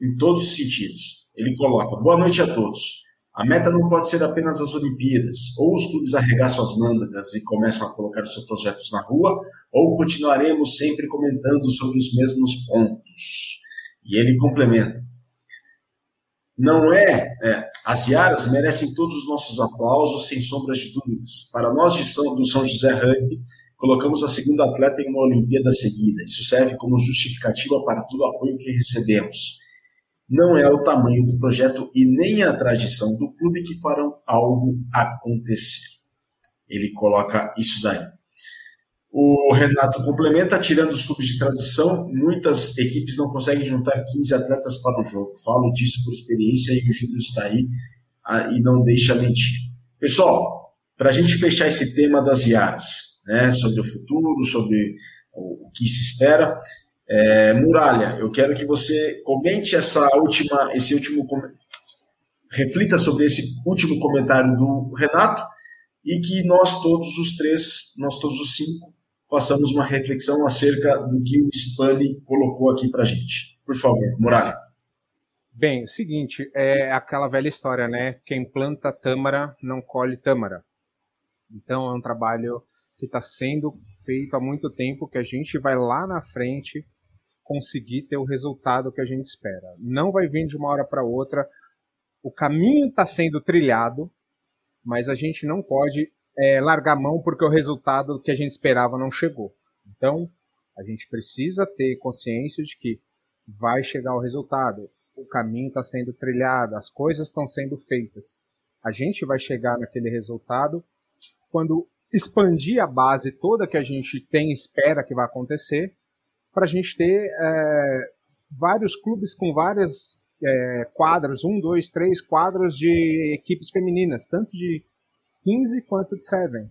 [SPEAKER 1] em todos os sentidos. Ele coloca: boa noite a todos. A meta não pode ser apenas as Olimpíadas, ou os clubes arregaçam as mangas e começam a colocar os seus projetos na rua, ou continuaremos sempre comentando sobre os mesmos pontos. E ele complementa: não é, é, as Iaras merecem todos os nossos aplausos, sem sombras de dúvidas. Para nós de São, do São José Rugby, colocamos a segunda atleta em uma Olimpíada seguida. Isso serve como justificativa para todo o apoio que recebemos. Não é o tamanho do projeto e nem a tradição do clube que farão algo acontecer. Ele coloca isso daí. O Renato complementa, tirando os clubes de tradição, muitas equipes não conseguem juntar 15 atletas para o jogo. Falo disso por experiência e o Júlio está aí ah, e não deixa mentir. Pessoal, para a gente fechar esse tema das IARs, né, sobre o futuro, sobre o, que se espera, é, Muralha, eu quero que você comente essa última, esse último reflita sobre esse último comentário do Renato e que nós todos os três, nós todos os cinco, façamos uma reflexão acerca do que o Spani colocou aqui para gente. Por favor, Muralha.
[SPEAKER 3] Bem, o seguinte, é aquela velha história, né? Quem planta tâmara não colhe tâmara. Então é um trabalho que está sendo feito há muito tempo, que a gente vai lá na frente conseguir ter o resultado que a gente espera. Não vai vir de uma hora para outra. O caminho está sendo trilhado, mas a gente não pode é, largar mão porque o resultado que a gente esperava não chegou. Então, a gente precisa ter consciência de que vai chegar o resultado. O caminho está sendo trilhado, as coisas estão sendo feitas. A gente vai chegar naquele resultado quando expandir a base toda que a gente tem espera que vai acontecer, para a gente ter é, vários clubes com várias é, quadras, um, dois, três quadros de equipes femininas, tanto de 15 quanto de 7.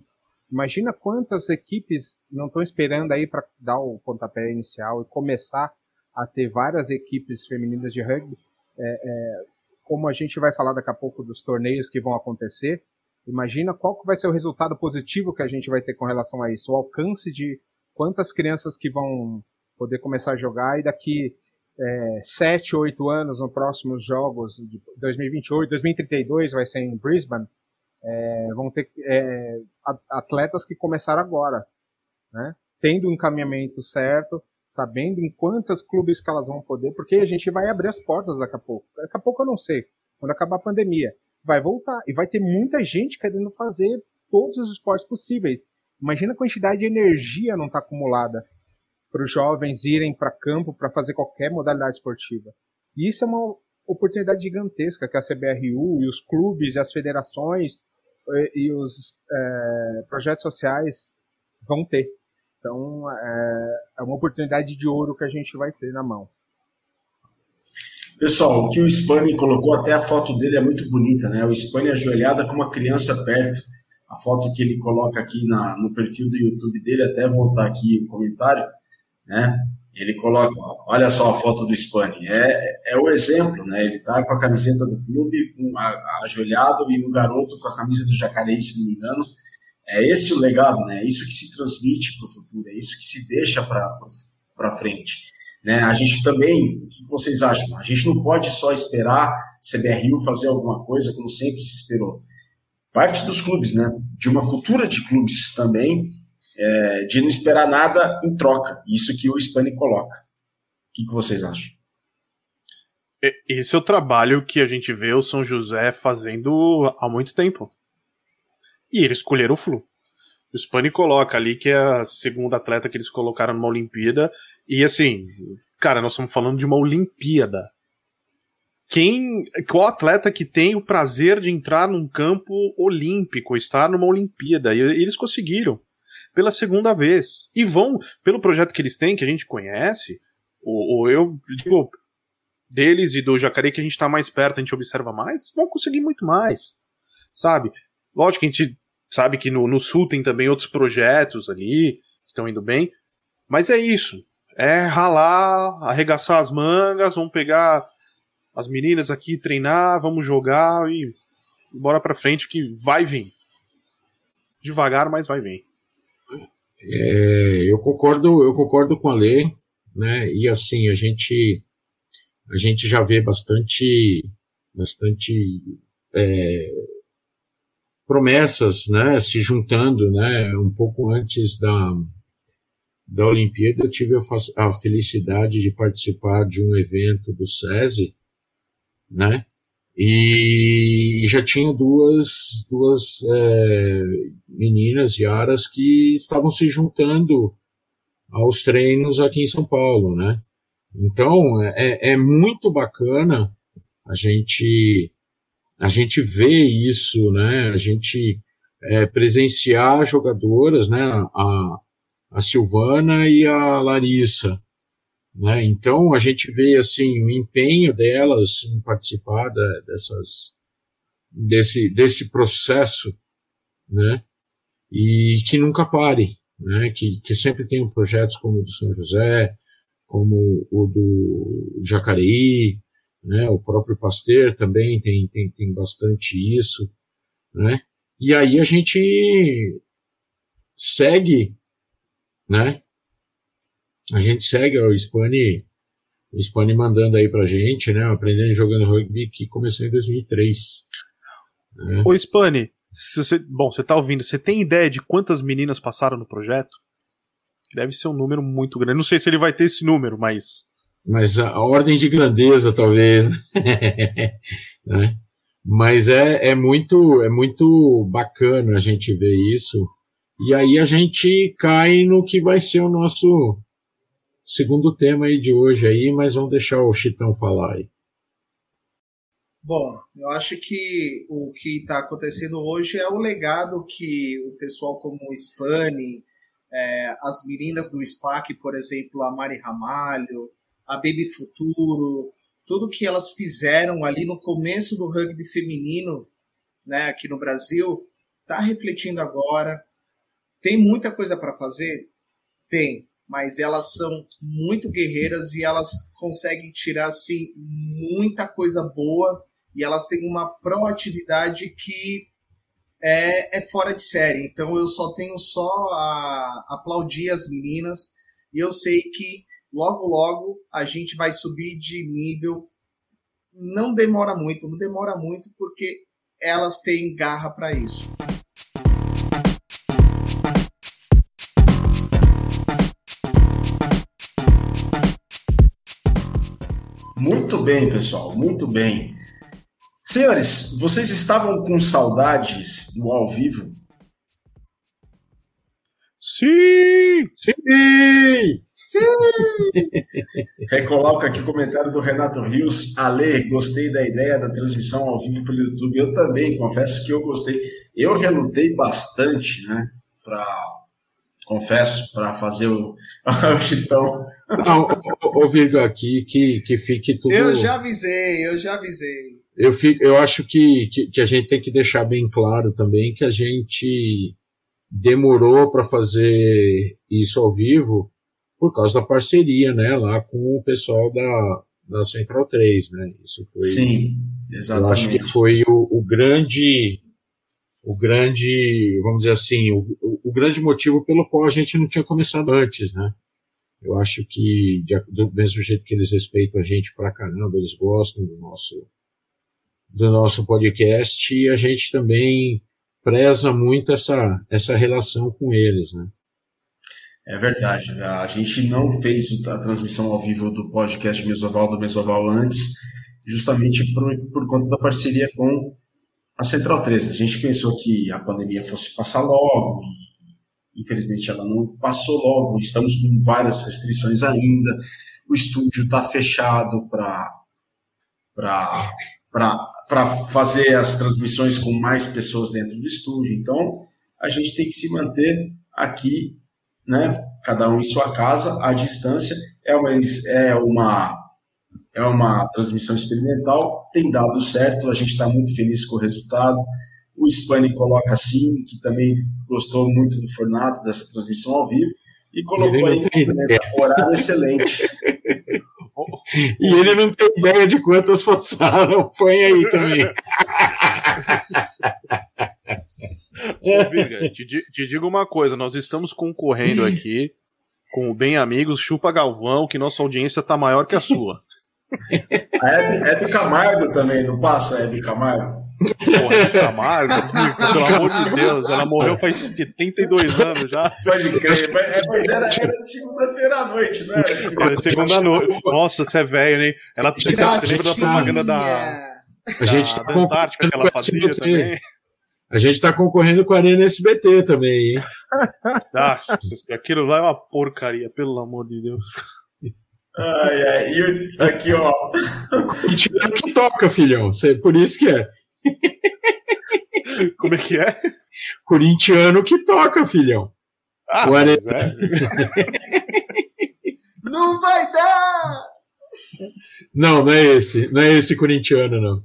[SPEAKER 3] Imagina quantas equipes não estão esperando aí para dar o pontapé inicial e começar a ter várias equipes femininas de rugby. É, é, como a gente vai falar daqui a pouco dos torneios que vão acontecer, imagina qual que vai ser o resultado positivo que a gente vai ter com relação a isso, o alcance de quantas crianças que vão poder começar a jogar e daqui é, 7, 8 anos, nos próximos jogos de 2028, 2032 vai ser em Brisbane, é, vão ter é, atletas que começaram agora, né? tendo um encaminhamento certo, sabendo em quantos clubes que elas vão poder, porque a gente vai abrir as portas daqui a pouco. Daqui a pouco eu não sei, quando acabar a pandemia, vai voltar e vai ter muita gente querendo fazer todos os esportes possíveis. Imagina a quantidade de energia não está acumulada para os jovens irem para campo para fazer qualquer modalidade esportiva. E isso é uma oportunidade gigantesca que a CBRU e os clubes e as federações e, e os é, projetos sociais vão ter. Então é, é uma oportunidade de ouro que a gente vai ter na mão.
[SPEAKER 1] Pessoal, o que o Spani colocou, até a foto dele é muito bonita, né? O Spani ajoelhada com uma criança perto. A foto que ele coloca aqui na, no perfil do YouTube dele, até voltar aqui o comentário, né? Ele coloca, olha só a foto do Spani, é, é o exemplo, né? Ele tá com a camiseta do clube, com a, ajoelhado e o garoto com a camisa do Jacareí, se não me engano. É esse o legado, né? É isso que se transmite para o futuro, é isso que se deixa para frente. Né? A gente também, o que vocês acham? A gente não pode só esperar CBRU fazer alguma coisa como sempre se esperou. Parte dos clubes, né? De uma cultura de clubes também, é, de não esperar nada em troca. Isso que o Spani coloca. O que, que vocês acham?
[SPEAKER 2] Esse é o trabalho que a gente vê o São José fazendo há muito tempo. E eles escolheram o Flu. O Spani coloca ali que é a segunda atleta que eles colocaram numa Olimpíada. E assim, cara, nós estamos falando de uma Olimpíada. Quem. Qual atleta que tem o prazer de entrar num campo olímpico, estar numa Olimpíada? E eles conseguiram pela segunda vez. E vão, pelo projeto que eles têm, que a gente conhece, ou, ou eu digo deles e do Jacaré que a gente está mais perto, a gente observa mais, vão conseguir muito mais. Sabe? Lógico que a gente sabe que no, no Sul tem também outros projetos ali que estão indo bem, mas é isso. É ralar, arregaçar as mangas, vamos pegar as meninas aqui, treinar, vamos jogar e bora pra frente que vai vir. Devagar, mas vai vir.
[SPEAKER 4] É, eu concordo, eu concordo com a lei, né? E assim a gente a gente já vê bastante bastante é, promessas, né? Se juntando, né? Um pouco antes da da Olimpíada eu tive a, felicidade de participar de um evento do SESI, né? E já tinha duas, duas é, meninas, Yaras, que estavam se juntando aos treinos aqui em São Paulo, né? Então, é, é muito bacana a gente, a gente ver isso, né? A gente é, presenciar jogadoras, né? A, a Silvana e a Larissa, né? Então, a gente vê, assim, o empenho delas em participar da, dessas, desse, desse processo, né? E que nunca pare, né? Que, que sempre tenham projetos como o do São José, como o do Jacareí, né? O próprio Pasteur também tem, tem, tem bastante isso, né? E aí a gente segue, né? A gente segue o Spani, o Spani mandando aí pra gente, né? Aprendendo jogando rugby que começou em 2003.
[SPEAKER 2] Né? Ô Spani, você, bom, você tá ouvindo, você tem ideia de quantas meninas passaram no projeto? Deve ser um número muito grande. Não sei se ele vai ter esse número, mas.
[SPEAKER 4] Mas a, a ordem de grandeza, talvez. né? Mas é, é, muito, é muito bacana a gente ver isso. E aí a gente cai no que vai ser o nosso segundo tema aí de hoje aí, mas vamos deixar o Chitão falar aí.
[SPEAKER 5] Bom, eu acho que o que está acontecendo hoje é o legado que o pessoal como o Spani, é, as meninas do SPAC, por exemplo, a Mari Ramalho, a Baby Futuro, tudo que elas fizeram ali no começo do rugby feminino, né, aqui no Brasil, está refletindo agora. Tem muita coisa para fazer? Tem, mas elas são muito guerreiras e elas conseguem tirar assim muita coisa boa e elas têm uma proatividade que é, é fora de série. Então eu só tenho só a aplaudir as meninas e eu sei que logo logo a gente vai subir de nível. Não demora muito, não demora muito porque elas têm garra para isso.
[SPEAKER 1] Muito bem, pessoal, muito bem. Senhores, vocês estavam com saudades do ao vivo?
[SPEAKER 2] Sim!
[SPEAKER 1] Sim! Sim! Recoloca aqui o comentário do Renato Rios. Ale, gostei da ideia da transmissão ao vivo pelo YouTube. Eu também, confesso que eu gostei. Eu relutei bastante, né? Pra, confesso, para fazer o, o chitão.
[SPEAKER 4] Não, ô, Virgo, aqui que, que fique tudo.
[SPEAKER 5] Eu já avisei, eu já avisei
[SPEAKER 4] eu, fico, eu acho que, que, que, a gente tem que deixar bem claro também que a gente demorou para fazer isso ao vivo por causa da parceria, né, lá com o pessoal da, da Central 3, né? Isso foi.
[SPEAKER 1] Sim, exatamente. Eu
[SPEAKER 4] acho que foi o, o grande, o grande, vamos dizer assim, o, o, grande motivo pelo qual a gente não tinha começado antes, né? Eu acho que de, do mesmo jeito que eles respeitam a gente pra caramba, eles gostam do nosso do nosso podcast e a gente também preza muito essa, essa relação com eles, né?
[SPEAKER 1] É verdade. A gente não fez a transmissão ao vivo do podcast Mesoval do Mesoval antes, justamente por, por conta da parceria com a Central 13. A gente pensou que a pandemia fosse passar logo e infelizmente ela não passou logo. Estamos com várias restrições ainda. O estúdio está fechado para para fazer as transmissões com mais pessoas dentro do estúdio. Então, a gente tem que se manter aqui, né, cada um em sua casa, à distância. É uma, é uma, é uma transmissão experimental, tem dado certo, a gente está muito feliz com o resultado. O Spani coloca assim, que também gostou muito do formato dessa transmissão ao vivo, e colocou aí um horário excelente.
[SPEAKER 4] E ele não tem ideia de quantas passaram. Põe aí também.
[SPEAKER 2] Ô, Viga, te, te, digo uma coisa: nós estamos concorrendo aqui com o Bem Amigos, Chupa Galvão, que nossa audiência tá maior que a sua.
[SPEAKER 1] A Hebe, Hebe Camargo também, não passa a Hebe Camargo?
[SPEAKER 2] Porra, Hebe Camargo, pelo amor de Deus, ela morreu faz 72 anos já.
[SPEAKER 1] Pode crer, mas era, era de segunda-feira à noite, né? Era
[SPEAKER 2] segunda, noite. Nossa, você é velho, né? Ela você lembra da propaganda da.
[SPEAKER 4] A gente
[SPEAKER 2] da,
[SPEAKER 4] tá
[SPEAKER 2] da Antártica que ela fazia também.
[SPEAKER 4] A gente tá concorrendo com a Arena SBT também, hein?
[SPEAKER 2] Ah, aquilo lá é uma porcaria, pelo amor de Deus.
[SPEAKER 1] Ai, ai, e aqui, ó.
[SPEAKER 4] Corintiano que toca, filhão. Por isso que é.
[SPEAKER 2] Como é que é?
[SPEAKER 4] Corintiano que toca, filhão.
[SPEAKER 2] Ah,
[SPEAKER 4] O
[SPEAKER 2] é.
[SPEAKER 5] Não vai dar!
[SPEAKER 4] Não, não é esse. Não é esse corintiano, não.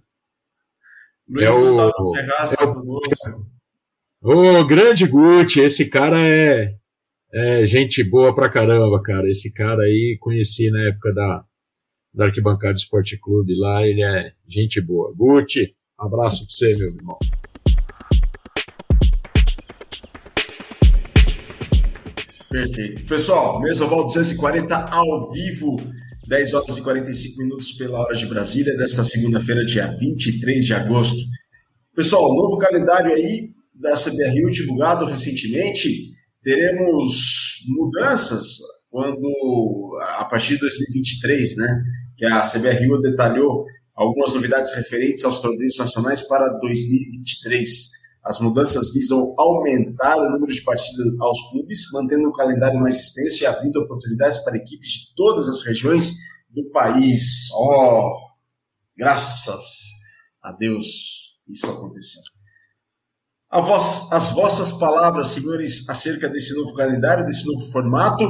[SPEAKER 1] Luiz
[SPEAKER 4] É o-
[SPEAKER 1] Gustavo Ferraz
[SPEAKER 4] é
[SPEAKER 1] tá
[SPEAKER 4] o-
[SPEAKER 1] conosco.
[SPEAKER 4] Ô, grande Gucci, esse cara é, é gente boa pra caramba, cara. Esse cara aí conheci na época da, da Arquibancada Esporte Clube lá, ele é gente boa. Gucci, abraço pra você, meu irmão.
[SPEAKER 1] Perfeito. Pessoal, Mesoval 240 ao vivo, 10 horas e 45 minutos pela hora de Brasília, desta segunda-feira, dia 23 de agosto. Pessoal, novo calendário aí da CBRU divulgado recentemente. Teremos mudanças quando, a partir de 2023, né? Que a CBRU detalhou algumas novidades referentes aos torneios nacionais para 2023. As mudanças visam aumentar o número de partidas aos clubes, mantendo um calendário mais extenso e abrindo oportunidades para equipes de todas as regiões do país. Oh, graças a Deus isso aconteceu. As vossas palavras, senhores, acerca desse novo calendário, desse novo formato,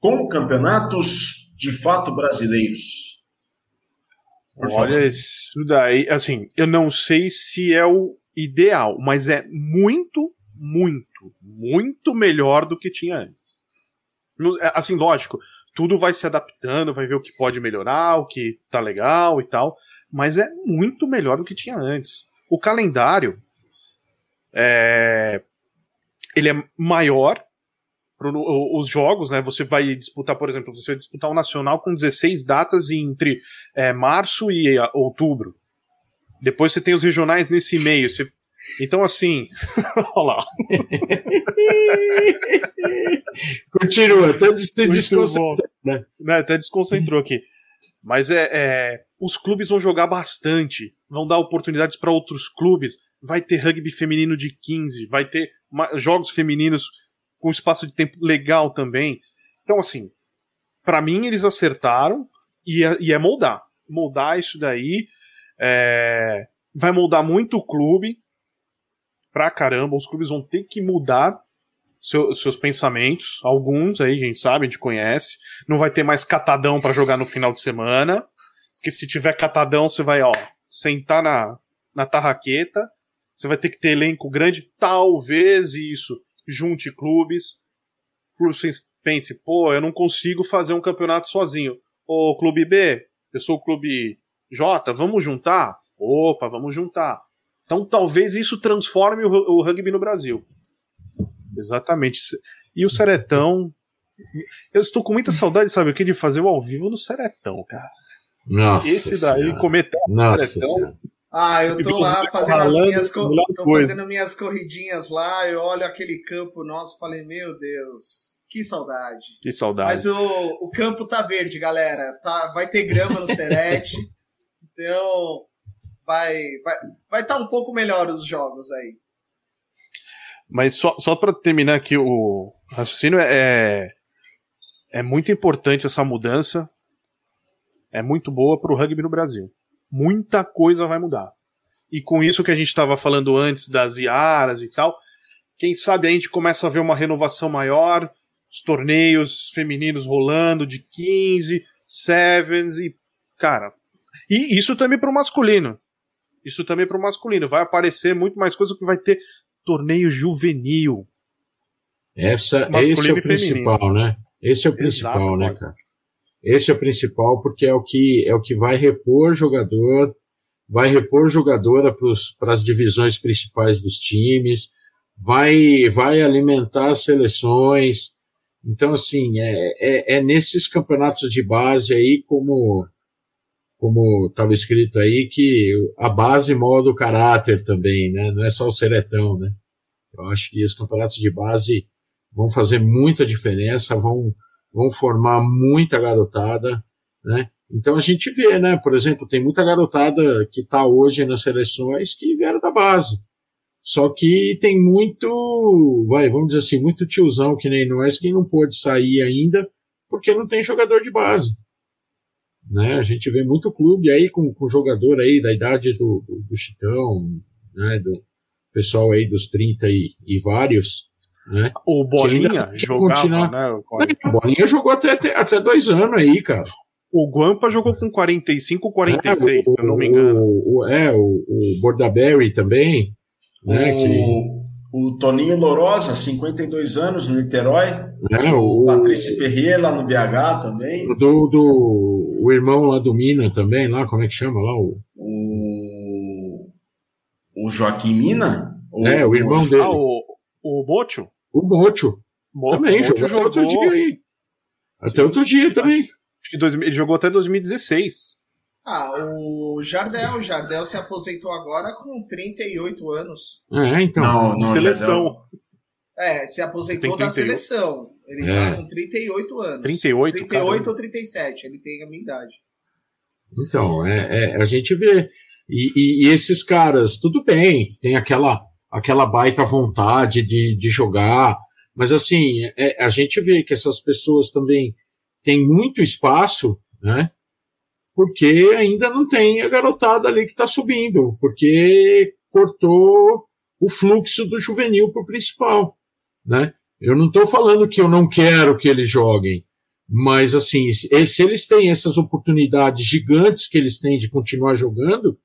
[SPEAKER 1] com campeonatos de fato brasileiros.
[SPEAKER 2] Olha, isso daí, assim, eu não sei se é o ideal, mas é muito, muito, muito melhor do que tinha antes. É, Assim, lógico, tudo vai se adaptando, vai ver o que pode melhorar, o que tá legal e tal, mas é muito melhor do que tinha antes. O calendário é, ele é maior pro- os jogos, né? Você vai disputar, por exemplo, você vai disputar o nacional com 16 datas entre é, março e outubro. Depois você tem os regionais nesse meio. Você... Então, assim. Olha lá.
[SPEAKER 4] Continua, até se
[SPEAKER 2] Muito
[SPEAKER 4] desconcentra. né?
[SPEAKER 2] né, até desconcentrou aqui. Mas é, é, os clubes vão jogar bastante, vão dar oportunidades para outros clubes. Vai ter rugby feminino de 15, vai ter jogos femininos com espaço de tempo legal também. Então, assim, para mim eles acertaram e é, e é moldar. Moldar isso daí é, vai moldar muito o clube pra caramba. Os clubes vão ter que mudar seu- seus pensamentos. Alguns aí, a gente sabe, a gente conhece. Não vai ter mais catadão pra jogar no final de semana. Porque se tiver catadão, você vai, ó, sentar na, na tarraqueta. Você vai ter que ter elenco grande. Talvez isso junte clubes. Clube pense, pô, eu não consigo fazer um campeonato sozinho. Ô, clube B, eu sou o clube J, vamos juntar? Opa, vamos juntar. Então talvez isso transforme o, o rugby no Brasil. Exatamente. E o Seretão. Eu estou com muita saudade, sabe o que? De fazer o ao vivo no Seretão, cara.
[SPEAKER 4] Nossa
[SPEAKER 2] Esse daí,
[SPEAKER 4] Senhora.
[SPEAKER 2] cometer
[SPEAKER 4] Nossa
[SPEAKER 2] Seretão.
[SPEAKER 4] Senhora.
[SPEAKER 5] Ah, eu tô lá fazendo as minhas, tô fazendo minhas corridinhas lá, eu olho aquele campo nosso, falei, meu Deus, que saudade.
[SPEAKER 2] Que saudade.
[SPEAKER 5] Mas o, o campo tá verde, galera. Tá, vai ter grama no Serete. então vai vai vai estar um pouco melhor os jogos aí.
[SPEAKER 2] Mas só, só para terminar aqui o raciocínio, é, é muito importante essa mudança. É muito boa pro rugby no Brasil. Muita coisa vai mudar. E com isso que a gente estava falando antes das Iaras e tal, quem sabe a gente começa a ver uma renovação maior, os torneios femininos rolando de 15, sevens e cara. E isso também pro masculino. Isso também pro masculino. Vai aparecer muito mais coisa que vai ter torneio juvenil.
[SPEAKER 4] Essa, esse é o
[SPEAKER 2] e feminino.
[SPEAKER 4] principal, né? Esse é o
[SPEAKER 2] Exato,
[SPEAKER 4] principal, né,
[SPEAKER 2] pode.
[SPEAKER 4] cara? Esse é o principal porque é o que é o que vai repor jogador, vai repor jogadora para as divisões principais dos times, vai vai alimentar as seleções. Então, assim, é, é, é nesses campeonatos de base aí, como como estava escrito aí, que a base molda o caráter também, né? Não é só o seretão, né? Eu acho que os campeonatos de base vão fazer muita diferença, vão, vão formar muita garotada, né? Então a gente vê, né? Por exemplo, tem muita garotada que está hoje nas seleções que vieram da base. Só que tem muito, vai, vamos dizer assim, muito tiozão que nem nós que não pôde sair ainda porque não tem jogador de base. Né? A gente vê muito clube aí com, com jogador aí da idade do, do, do Chitão, né? do pessoal aí dos 30 e, e vários. Né?
[SPEAKER 2] O Bolinha jogava, continuar... né?
[SPEAKER 4] O Bolinha jogou até, até, até dois anos aí, cara.
[SPEAKER 2] O Guampa jogou com 45, 46, é, o, se eu não me engano.
[SPEAKER 4] O, o, é, o, o Bordaberry também. Né,
[SPEAKER 1] o, que... o Toninho Lorosa, 52 anos no Niterói.
[SPEAKER 4] É, o,
[SPEAKER 1] Patrícia Perrier lá no BH também.
[SPEAKER 4] Do, do, o irmão lá do Mina também, lá, como é que chama lá? O,
[SPEAKER 1] o, o Joaquim Mina?
[SPEAKER 4] O, é, o irmão dele. Ah,
[SPEAKER 2] o, o Bocho?
[SPEAKER 4] O Bocho. Também, jogou, jogou até outro dia aí. Até outro dia também.
[SPEAKER 2] Acho que dois, ele jogou até 2016.
[SPEAKER 5] Ah, o Jardel. O Jardel se aposentou agora com 38 anos.
[SPEAKER 4] É, então.
[SPEAKER 2] Não, não seleção. Jardel.
[SPEAKER 5] É, se aposentou da seleção. Ele tá é. tá com 38 anos.
[SPEAKER 2] 38?
[SPEAKER 5] 38 caramba. ou 37, ele tem a minha idade.
[SPEAKER 4] Então, é, é a gente vê. E, e, e, esses caras, tudo bem, tem aquela, aquela baita vontade de, de jogar, mas assim, é, a gente vê que essas pessoas também tem muito espaço, né? Porque ainda não tem a garotada ali que está subindo, porque cortou o fluxo do juvenil para o principal, né? Eu não estou falando que eu não quero que eles joguem, mas assim, se eles têm essas oportunidades gigantes que eles têm de continuar jogando,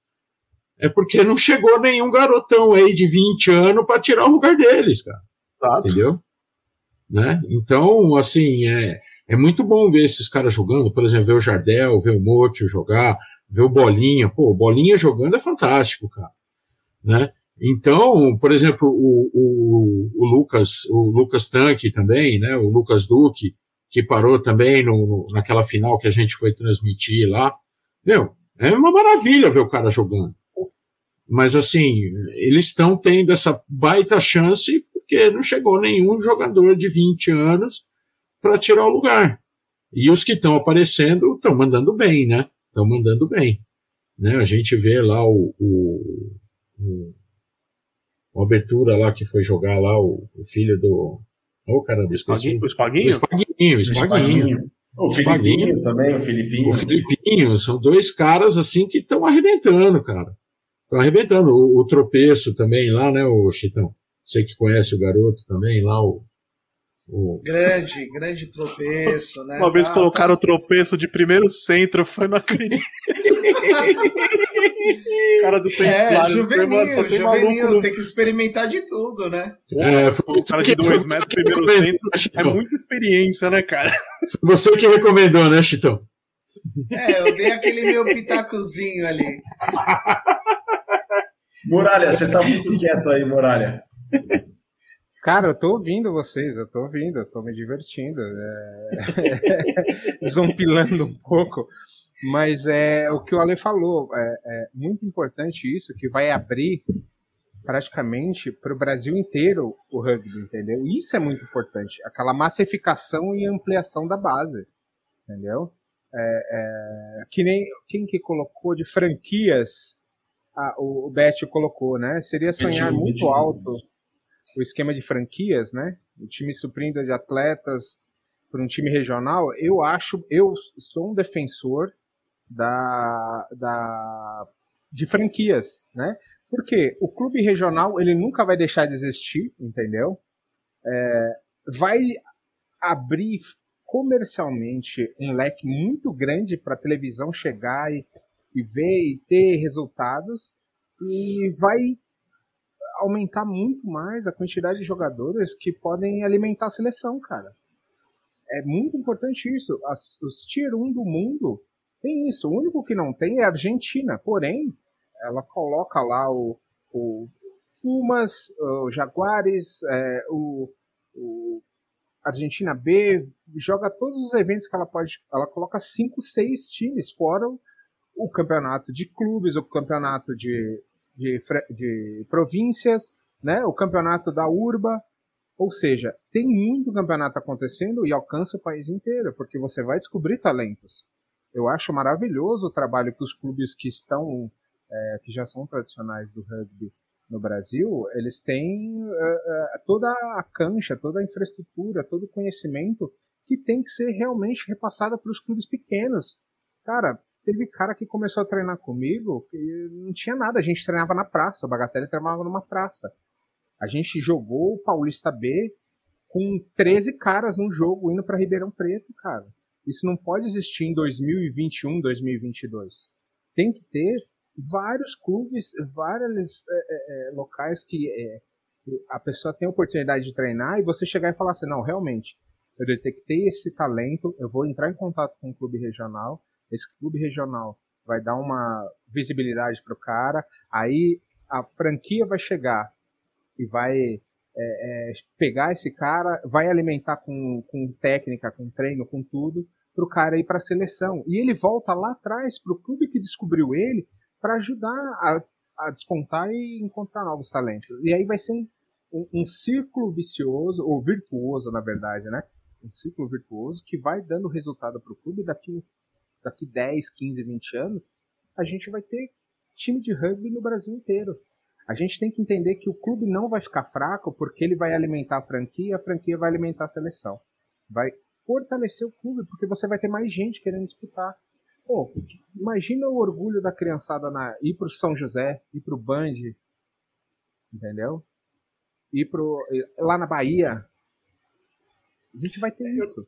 [SPEAKER 4] é porque não chegou nenhum garotão aí de 20 anos para tirar o lugar deles, cara.
[SPEAKER 2] Exato.
[SPEAKER 4] Entendeu? Né? Então, assim, é, é muito bom ver esses caras jogando, por exemplo, ver o Jardel, ver o Motio jogar, ver o Bolinha. Pô, o Bolinha jogando é fantástico, cara. Né? Então, por exemplo, o, o, o Lucas, o Lucas Tanque também, né? O Lucas Duque, que parou também no, no, naquela final que a gente foi transmitir lá. Meu, é uma maravilha ver o cara jogando. Mas assim, eles estão tendo essa baita chance porque não chegou nenhum jogador de 20 anos para tirar o lugar. E os que estão aparecendo estão mandando bem, né? Estão mandando bem. Né? A gente vê lá o, o, o, o abertura lá que foi jogar lá o, o filho do. Ô, oh, caramba, esqueci.
[SPEAKER 2] O Espaguinho?
[SPEAKER 4] O Espaguinho, o Espaguinho.
[SPEAKER 1] O Filipinho também, o Filipinho.
[SPEAKER 4] O Filipinho, são dois caras assim que estão arrebentando, cara. Estão arrebentando. O, o, tropeço também lá, né, o Chitão? Você que conhece o garoto também, lá o,
[SPEAKER 5] o... Grande, grande tropeço, né?
[SPEAKER 2] Uma vez ah, colocaram o tropeço de primeiro centro, foi não acredito. cara do
[SPEAKER 5] É, juvenil, tem juvenil, no... tem que experimentar de tudo, né?
[SPEAKER 2] É, foi o cara de dois metros, primeiro centro, é muita experiência, né, cara?
[SPEAKER 4] Foi você que recomendou, né, Chitão?
[SPEAKER 5] É, eu dei aquele meu pitacozinho ali.
[SPEAKER 1] Muralha, você tá muito quieto aí, Muralha.
[SPEAKER 3] Cara, eu tô ouvindo vocês, eu tô ouvindo, eu tô me divertindo, é... zompilando um pouco. Mas é o que o Ale falou, é, é muito importante isso, que vai abrir praticamente para o Brasil inteiro o rugby, entendeu? Isso é muito importante, aquela massificação e ampliação da base, entendeu? É, é, que nem quem que colocou de franquias, ah, o, Beth colocou, né? Seria sonhar muito alto o esquema de franquias, né? O time suprindo de atletas para um time regional, eu acho, eu sou um defensor da, da de franquias, né? Porque o clube regional ele nunca vai deixar de existir, entendeu? É, vai abrir comercialmente um leque muito grande para a televisão chegar e, e ver e ter resultados e vai aumentar muito mais a quantidade de jogadores que podem alimentar a seleção, cara. É muito importante isso. As, os tier 1 do mundo tem isso. O único que não tem é a Argentina. Porém, ela coloca lá o, o Pumas, o Jaguares, é, o, o Argentina B, joga todos os eventos que ela pode. Ela coloca 5, 6 times, fora o, campeonato de clubes, o campeonato de de, de províncias, né? o campeonato da Urba. Ou seja, tem muito campeonato acontecendo e alcança o país inteiro, porque você vai descobrir talentos. Eu acho maravilhoso o trabalho que os clubes que estão, é, que já são tradicionais do rugby no Brasil, eles têm uh, toda a cancha, toda a infraestrutura, todo o conhecimento que tem que ser realmente repassada para os clubes pequenos. Cara, teve cara que começou a treinar comigo que não tinha nada, a gente treinava na praça, o Bagatelle treinava numa praça. A gente jogou o Paulista B com 13 caras num jogo indo para Ribeirão Preto, cara. Isso não pode existir em 2021, 2022. Tem que ter vários clubes, vários é, é, é, locais que, é, que a pessoa tem a oportunidade de treinar e você chegar e falar assim, não, realmente, eu detectei esse talento, eu vou entrar em contato com um clube regional, esse clube regional vai dar uma visibilidade para o cara, aí a franquia vai chegar e vai é, é, pegar esse cara, vai alimentar com, com técnica, com treino, com tudo, para o cara ir para a seleção. E ele volta lá atrás para o clube que descobriu ele para ajudar a, a, despontar e encontrar novos talentos. E aí vai ser um, um, um círculo vicioso, ou virtuoso, na verdade, né? Um círculo virtuoso que vai dando resultado para o clube daqui, daqui 10, 15, 20 anos. A gente vai ter time de rugby no Brasil inteiro. A gente tem que entender que o clube não vai ficar fraco porque ele vai alimentar a franquia, a franquia vai alimentar a seleção. Vai fortalecer o clube porque você vai ter mais gente querendo disputar. Pô, imagina o orgulho da criançada na ir pro São José, ir pro Band, entendeu? Ir pro lá na Bahia. A gente vai ter eu, isso.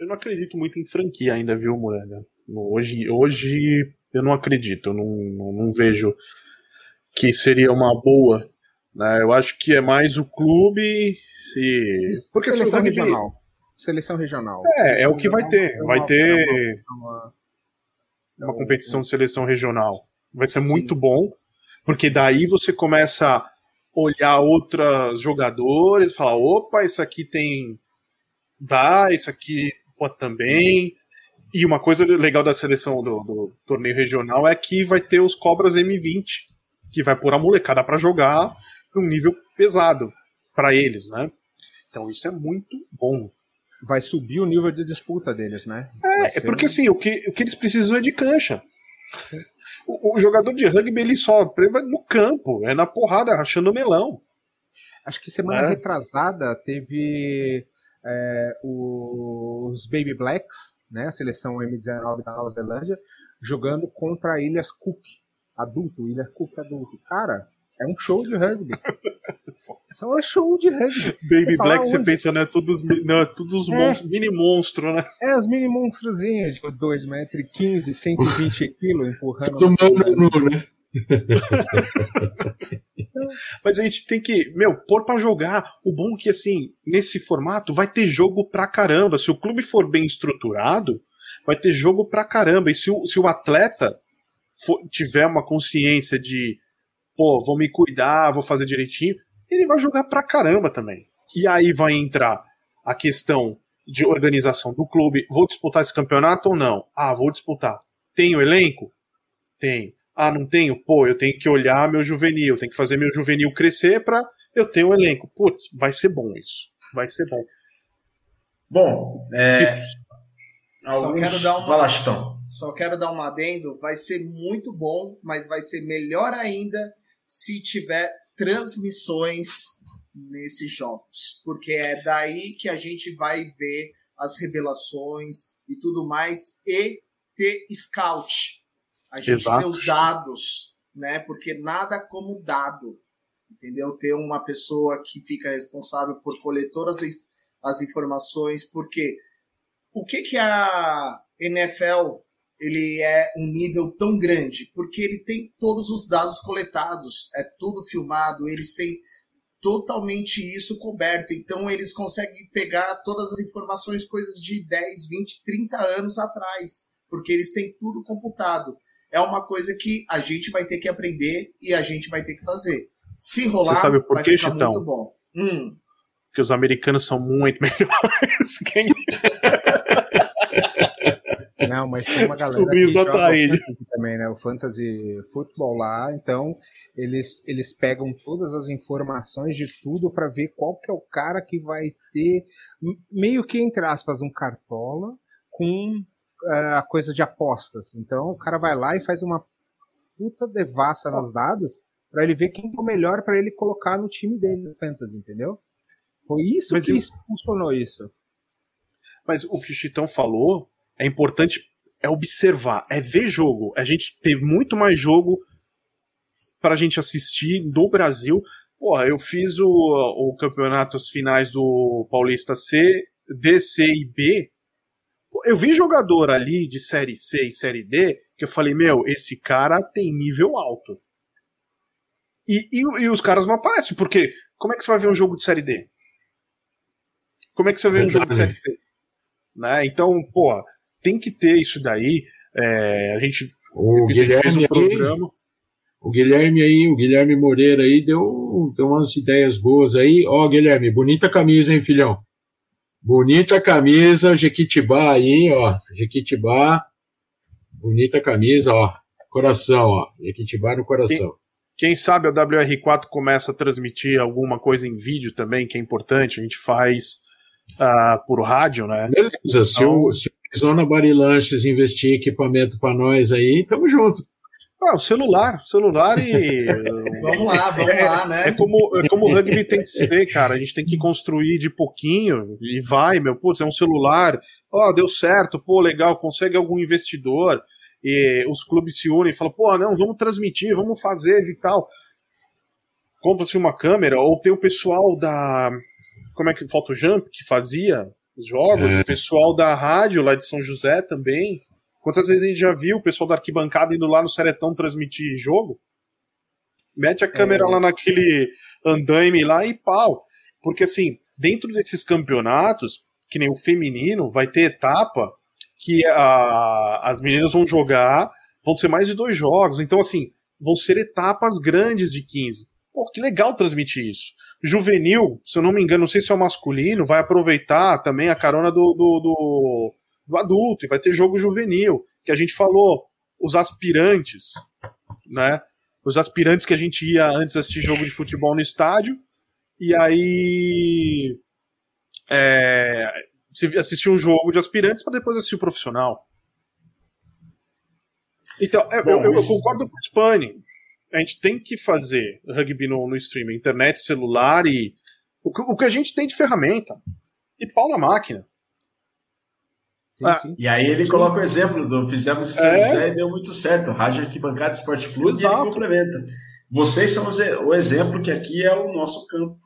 [SPEAKER 2] Eu não acredito muito em franquia ainda, viu, Moreira? Hoje, hoje eu não acredito, eu não, não, não vejo que seria uma boa. Né? Eu acho que é mais o clube e.
[SPEAKER 3] Porque seleção rugby... regional. Seleção regional.
[SPEAKER 2] É,
[SPEAKER 3] seleção
[SPEAKER 2] é o que vai ter. Vai ter uma, uma competição de seleção regional. Vai ser Sim. muito bom, porque daí você começa a olhar outros jogadores, falar, opa, isso aqui tem dá, isso aqui pode também. E uma coisa legal da seleção do, do torneio regional é que vai ter os Cobras M20, que vai pôr a molecada para jogar num nível pesado para eles, né? Então isso é muito bom.
[SPEAKER 3] Vai subir o nível de disputa deles, né?
[SPEAKER 2] É, é porque um... assim, o que, o que eles precisam é de cancha. O, o jogador de rugby ele só vai no campo, é na porrada, rachando melão.
[SPEAKER 3] Acho que semana é. retrasada teve é, os Baby Blacks, né, a seleção M19 da Nova Zelândia, jogando contra Ilhas Cook adulto, Ilha Cook adulto. Cara, é um show de rugby. é um show de rugby.
[SPEAKER 2] Baby Black, você pensa, né? Todos, não, é todos é. monstros, mini monstros, né?
[SPEAKER 3] É, os mini monstrozinhos, tipo 2 metros e 15, 120 quilos empurrando.
[SPEAKER 4] Tomando né?
[SPEAKER 2] Mas a gente tem que, meu, pôr pra jogar. O bom é que, assim, nesse formato vai ter jogo pra caramba. Se o clube for bem estruturado, vai ter jogo pra caramba. E se o, se o atleta for, tiver uma consciência de, pô, vou me cuidar, vou fazer direitinho, ele vai jogar pra caramba também. E aí vai entrar a questão de organização do clube. Vou disputar esse campeonato ou não? Ah, vou disputar. Tenho elenco? Tenho. Ah, não tenho? Pô, eu tenho que olhar meu juvenil, tenho que fazer meu juvenil crescer para eu ter um elenco. Putz, vai ser bom isso. Vai ser bom.
[SPEAKER 1] Bom, é,
[SPEAKER 5] só quero dar uma, Fala, só, só quero dar um adendo. Vai ser muito bom, mas vai ser melhor ainda se tiver transmissões nesses jogos, porque é daí que a gente vai ver as revelações e tudo mais e ter scout. A gente Exato. ter os dados, né? Porque nada como dado, entendeu? Ter uma pessoa que fica responsável por colher todas as informações, porque o que que a NFL ele é um nível tão grande? Porque ele tem todos os dados coletados, é tudo filmado, eles têm totalmente isso coberto. Então eles conseguem pegar todas as informações, coisas de 10, 20, 30 anos atrás, porque eles têm tudo computado. É uma coisa que a gente vai ter que aprender e a gente vai ter que fazer. Se rolar,
[SPEAKER 2] Você sabe por vai ficar
[SPEAKER 5] Chitão? muito bom. Hum.
[SPEAKER 2] Porque os americanos são muito melhores. Quem...
[SPEAKER 3] Não, mas tem uma galera que joga ele. também, né? O Fantasy Football lá, então eles, eles pegam todas as informações de tudo para ver qual que é o cara que vai ter, meio que entre aspas, um cartola com a coisa de apostas. Então o cara vai lá e faz uma puta devassa nos dados para ele ver quem é o melhor para ele colocar no time dele no Fantasy, entendeu? Foi isso Mas que eu... funcionou isso.
[SPEAKER 2] Mas o que o Chitão falou é importante é observar, é ver jogo. A gente teve muito mais jogo para a gente assistir no Brasil. Porra, eu fiz o, o campeonatos finais do Paulista C, D, C e B. Eu vi jogador ali de série C e série D que eu falei, meu, esse cara tem nível alto. E, e, e, os caras não aparecem, porque como é que você vai ver um jogo de série D? Como é que você vai ver um jogo de série C? Né? Então, pô, tem que ter isso daí. É, a gente,
[SPEAKER 4] o Guilherme fez um programa. Aí, o Guilherme aí, o Guilherme Moreira aí deu, deu umas ideias boas aí. Ó, Guilherme, bonita camisa, hein, filhão? Bonita camisa, Jequitibá aí, ó. Jequitibá. Bonita camisa, ó. Coração, ó. Jequitibá no coração.
[SPEAKER 2] Quem, quem sabe a WR4 começa a transmitir alguma coisa em vídeo também, que é importante. A gente faz uh, por rádio, né?
[SPEAKER 4] Beleza, então, se, o, se o Zona Barilanches investir equipamento para nós aí, tamo junto.
[SPEAKER 2] Ah, o celular, celular e.
[SPEAKER 5] vamos lá, vamos é, lá, né?
[SPEAKER 2] É como, é como o rugby tem que ser, cara. A gente tem que construir de pouquinho e vai, meu. Putz, é um celular. Ó, oh, deu certo, pô, legal, consegue algum investidor. E os clubes se unem e falam, pô, não, vamos transmitir, vamos fazer e tal. Compra-se uma câmera, ou tem o pessoal da. Como é que. Falta o Jump, que fazia os jogos, é. o pessoal da rádio lá de São José também. Quantas vezes a gente já viu o pessoal da arquibancada indo lá no Seretão transmitir jogo? Mete a câmera é. lá naquele andaime lá e pau. Porque assim, dentro desses campeonatos, que nem o feminino, vai ter etapa que a, as meninas vão jogar, vão ser mais de dois jogos. Então, assim, vão ser etapas grandes de 15. Pô, que legal transmitir isso. Juvenil, se eu não me engano, não sei se é o masculino, vai aproveitar também a carona do, do, do do adulto, e vai ter jogo juvenil, que a gente falou, os aspirantes, né? Os aspirantes que a gente ia antes assistir jogo de futebol no estádio, e aí é, assistir um jogo de aspirantes para depois assistir o profissional. Então, é, Bom, eu, eu, concordo com o Spani. A gente tem que fazer rugby no, no streaming, internet, celular e o que, o que a gente tem de ferramenta. E pau na máquina.
[SPEAKER 1] Ah, e aí ele coloca o exemplo do fizemos isso é. José e deu muito certo. Rádio Arquibancada Esporte Clube Exato. e ele complementa. Vocês são o exemplo que aqui é o nosso campo.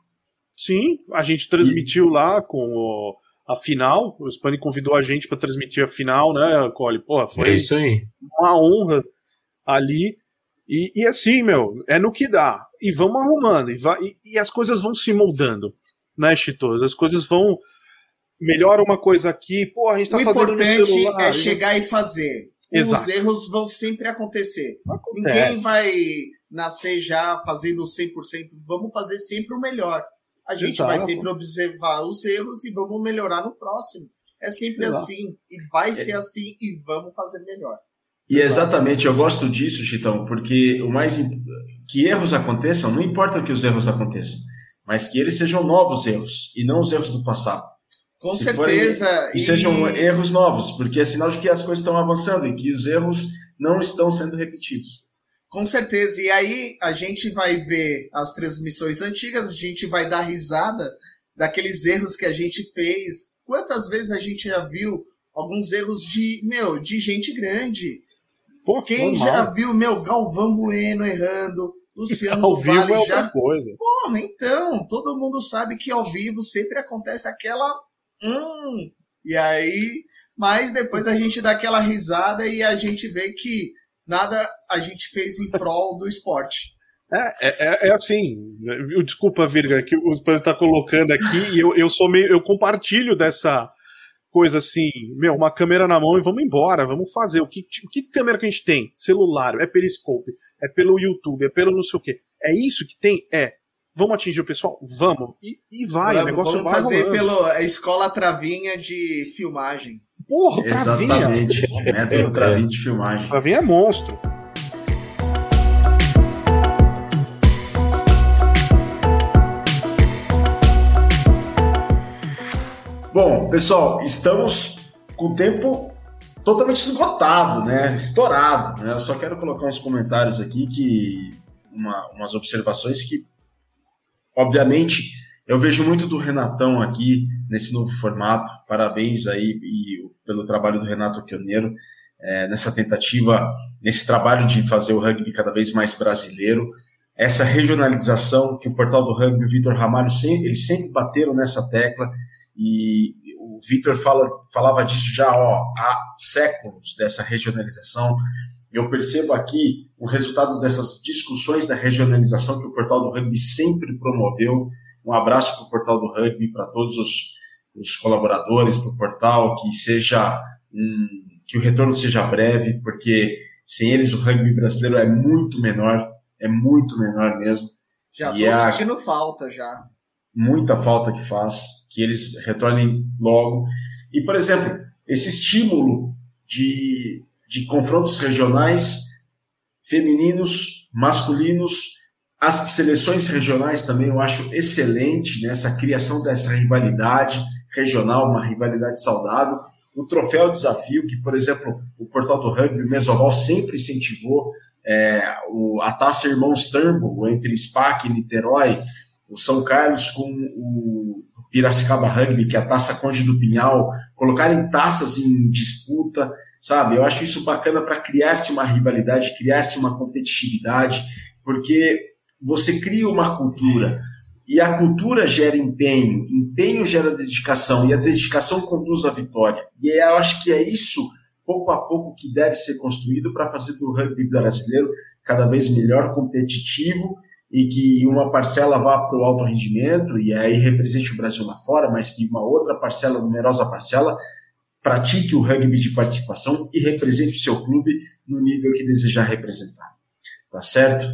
[SPEAKER 2] Sim, a gente transmitiu e... lá com o, a final. O Spani convidou a gente para transmitir a final, né, Cole? Pô, foi
[SPEAKER 4] é isso aí.
[SPEAKER 2] uma honra ali. E, e, assim, meu, é no que dá. E vamos arrumando. E, vai, e, e as coisas vão se moldando, né, Chitos? As coisas vão melhora uma coisa aqui, pô, a gente tá o fazendo
[SPEAKER 5] no celular. O importante é chegar e fazer. Exato. Os erros vão sempre acontecer. Acontece. Ninguém vai nascer já fazendo 100%. Vamos fazer sempre o melhor. A gente Exato. vai sempre observar os erros e vamos melhorar no próximo. É sempre Exato. assim. E vai é. ser assim e vamos fazer melhor.
[SPEAKER 1] E exatamente, eu gosto disso, Chitão, porque o mais que erros aconteçam, não importa que os erros aconteçam, mas que eles sejam novos erros e não os erros do passado.
[SPEAKER 5] Com Se certeza.
[SPEAKER 1] Forem, e sejam erros novos, porque é sinal de que as coisas estão avançando e que os erros não estão sendo repetidos.
[SPEAKER 5] Com certeza. E aí a gente vai ver as transmissões antigas, a gente vai dar risada daqueles erros que a gente fez. Quantas vezes a gente já viu alguns erros de, meu, de gente grande? Pô, Quem já viu, meu, Galvão Bueno errando, Luciano ao vivo Vale é já.
[SPEAKER 2] Coisa.
[SPEAKER 5] Porra, então, todo mundo sabe que ao vivo sempre acontece aquela hum, e aí, mas depois a gente dá aquela risada e a gente vê que nada a gente fez em prol do esporte.
[SPEAKER 2] É, é, é, é assim, desculpa, Virga, que o Spurs está colocando aqui e eu, eu sou meio, eu compartilho dessa coisa assim, meu, uma câmera na mão e vamos embora, vamos fazer. O que, que câmera que a gente tem? Celular, é periscope, é pelo YouTube, é pelo não sei o que. É isso que tem? É. Vamos atingir o pessoal? Vamos. E, e vai, vamos, o negócio vamos
[SPEAKER 5] vai fazer pela escola travinha de filmagem.
[SPEAKER 2] Porra, travinha.
[SPEAKER 1] Exatamente. Método travinha de filmagem.
[SPEAKER 2] Travinha é monstro.
[SPEAKER 1] Bom, pessoal, estamos com o tempo totalmente esgotado, né? Estourado. Né? Eu só quero colocar uns comentários aqui que. Uma, umas observações que, obviamente, eu vejo muito do Renatão aqui nesse novo formato. Parabéns aí e, pelo trabalho do Renato Pioneiro é, nessa tentativa, nesse trabalho de fazer o rugby cada vez mais brasileiro. Essa regionalização que o portal do rugby, o Vitor Ramalho, sempre, eles sempre bateram nessa tecla e o Vitor fala, falava disso já ó, há séculos, dessa regionalização. Eu percebo aqui o resultado dessas discussões da regionalização que o portal do rugby sempre promoveu. Um abraço para o portal do rugby, para todos os, os colaboradores, para o portal, que seja um, que o retorno seja breve, porque sem eles o rugby brasileiro é muito menor, é muito menor mesmo.
[SPEAKER 5] Já estou é sentindo falta já.
[SPEAKER 1] Muita falta que faz que eles retornem logo. E, por exemplo, esse estímulo de, de confrontos regionais femininos, masculinos, as seleções regionais também eu acho excelente nessa né? criação dessa rivalidade regional, uma rivalidade saudável. O troféu desafio, que, por exemplo, o portal do rugby, o Mesoval, sempre incentivou é, o, a taça Irmãos Turnbull entre SPAC e Niterói, o São Carlos com o Piracicaba Rugby, que é a taça Conde do Pinhal, colocarem taças em disputa, sabe? Eu acho isso bacana para criar-se uma rivalidade, criar-se uma competitividade, porque você cria uma cultura e a cultura gera empenho, empenho gera dedicação e a dedicação conduz à vitória. E eu acho que é isso, pouco a pouco, que deve ser construído para fazer do rugby brasileiro cada vez melhor, competitivo e que uma parcela vá para o alto rendimento e aí represente o Brasil lá fora, mas que uma outra parcela, numerosa parcela, pratique o rugby de participação e represente o seu clube no nível que desejar representar. Tá certo?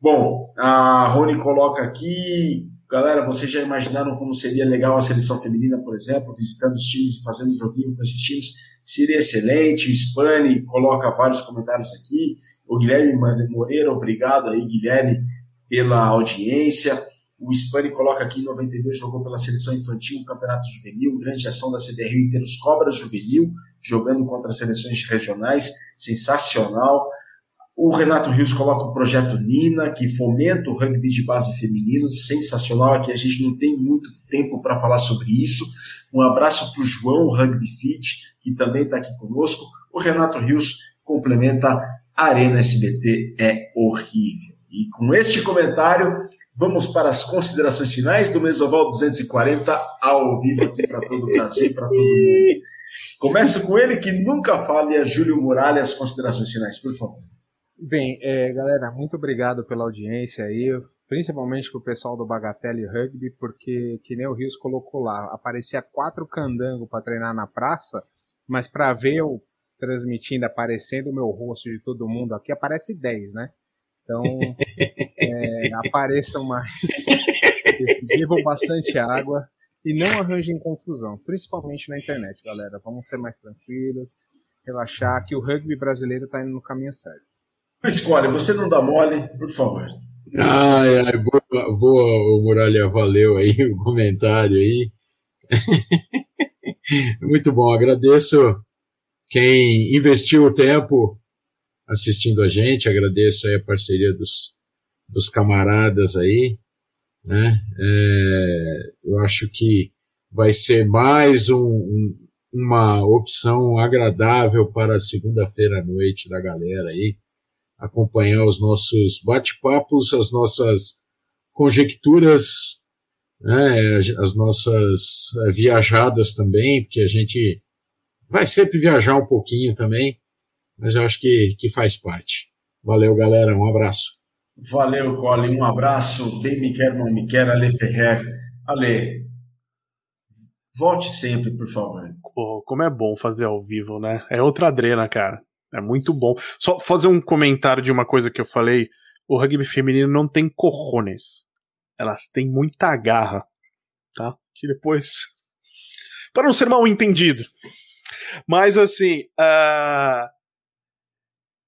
[SPEAKER 1] Bom, a Rony coloca aqui, galera, vocês já imaginaram como seria legal a seleção feminina, por exemplo, visitando os times e fazendo joguinho com esses times? Seria excelente. O Spani coloca vários comentários aqui. O Guilherme Moreira, obrigado aí, Guilherme, pela audiência. O Spani coloca aqui em 92, jogou pela seleção infantil, campeonato juvenil, grande ação da CDR ter os Cobras Juvenil, jogando contra as seleções regionais, sensacional. O Renato Rios coloca o projeto Nina, que fomenta o rugby de base feminino, sensacional. Aqui a gente não tem muito tempo para falar sobre isso. Um abraço para o João Rugby Fit, que também está aqui conosco. O Renato Rios complementa Arena SBT é horrível. E com este comentário, vamos para as considerações finais do Mesoval 240 ao vivo aqui para todo o Brasil e para todo mundo. Começo com ele que nunca falha, Júlio Muralha, as considerações finais, por favor.
[SPEAKER 3] Bem, é, galera, muito obrigado pela audiência aí, principalmente com o pessoal do Bagatelle Rugby, porque, que nem o Rios colocou lá, aparecia quatro candangos para treinar na praça, mas para ver eu transmitindo, aparecendo o meu rosto de todo mundo aqui, aparece 10, né? Então, é, apareçam mais, bebam bastante água e não arranjem confusão, principalmente na internet, galera. Vamos ser mais tranquilos, relaxar, que o rugby brasileiro está indo no caminho certo.
[SPEAKER 1] Escolhe, você não dá mole, por favor.
[SPEAKER 4] Ai, ai, boa, boa, Muralha, valeu aí o comentário aí. Muito bom, agradeço quem investiu o tempo assistindo a gente, agradeço a parceria dos, dos camaradas aí, né? É, eu acho que vai ser mais um, um, uma opção agradável para segunda-feira à noite da galera aí, acompanhar os nossos bate-papos, as nossas conjecturas, né, as nossas viajadas também, porque a gente vai sempre viajar um pouquinho também, mas eu acho que, que faz parte. Valeu, galera. Um abraço.
[SPEAKER 1] Valeu, Colin. Um abraço. Bem me quer, não me quer, Ale Ferrer. Ale, volte sempre, por favor.
[SPEAKER 2] Pô, como é bom fazer ao vivo, né? É outra adrena, cara. É muito bom. Só fazer um comentário de uma coisa que eu falei. O rugby feminino não tem corrones. Elas têm muita garra, tá? Que depois. Para não ser mal entendido. Mas assim, uh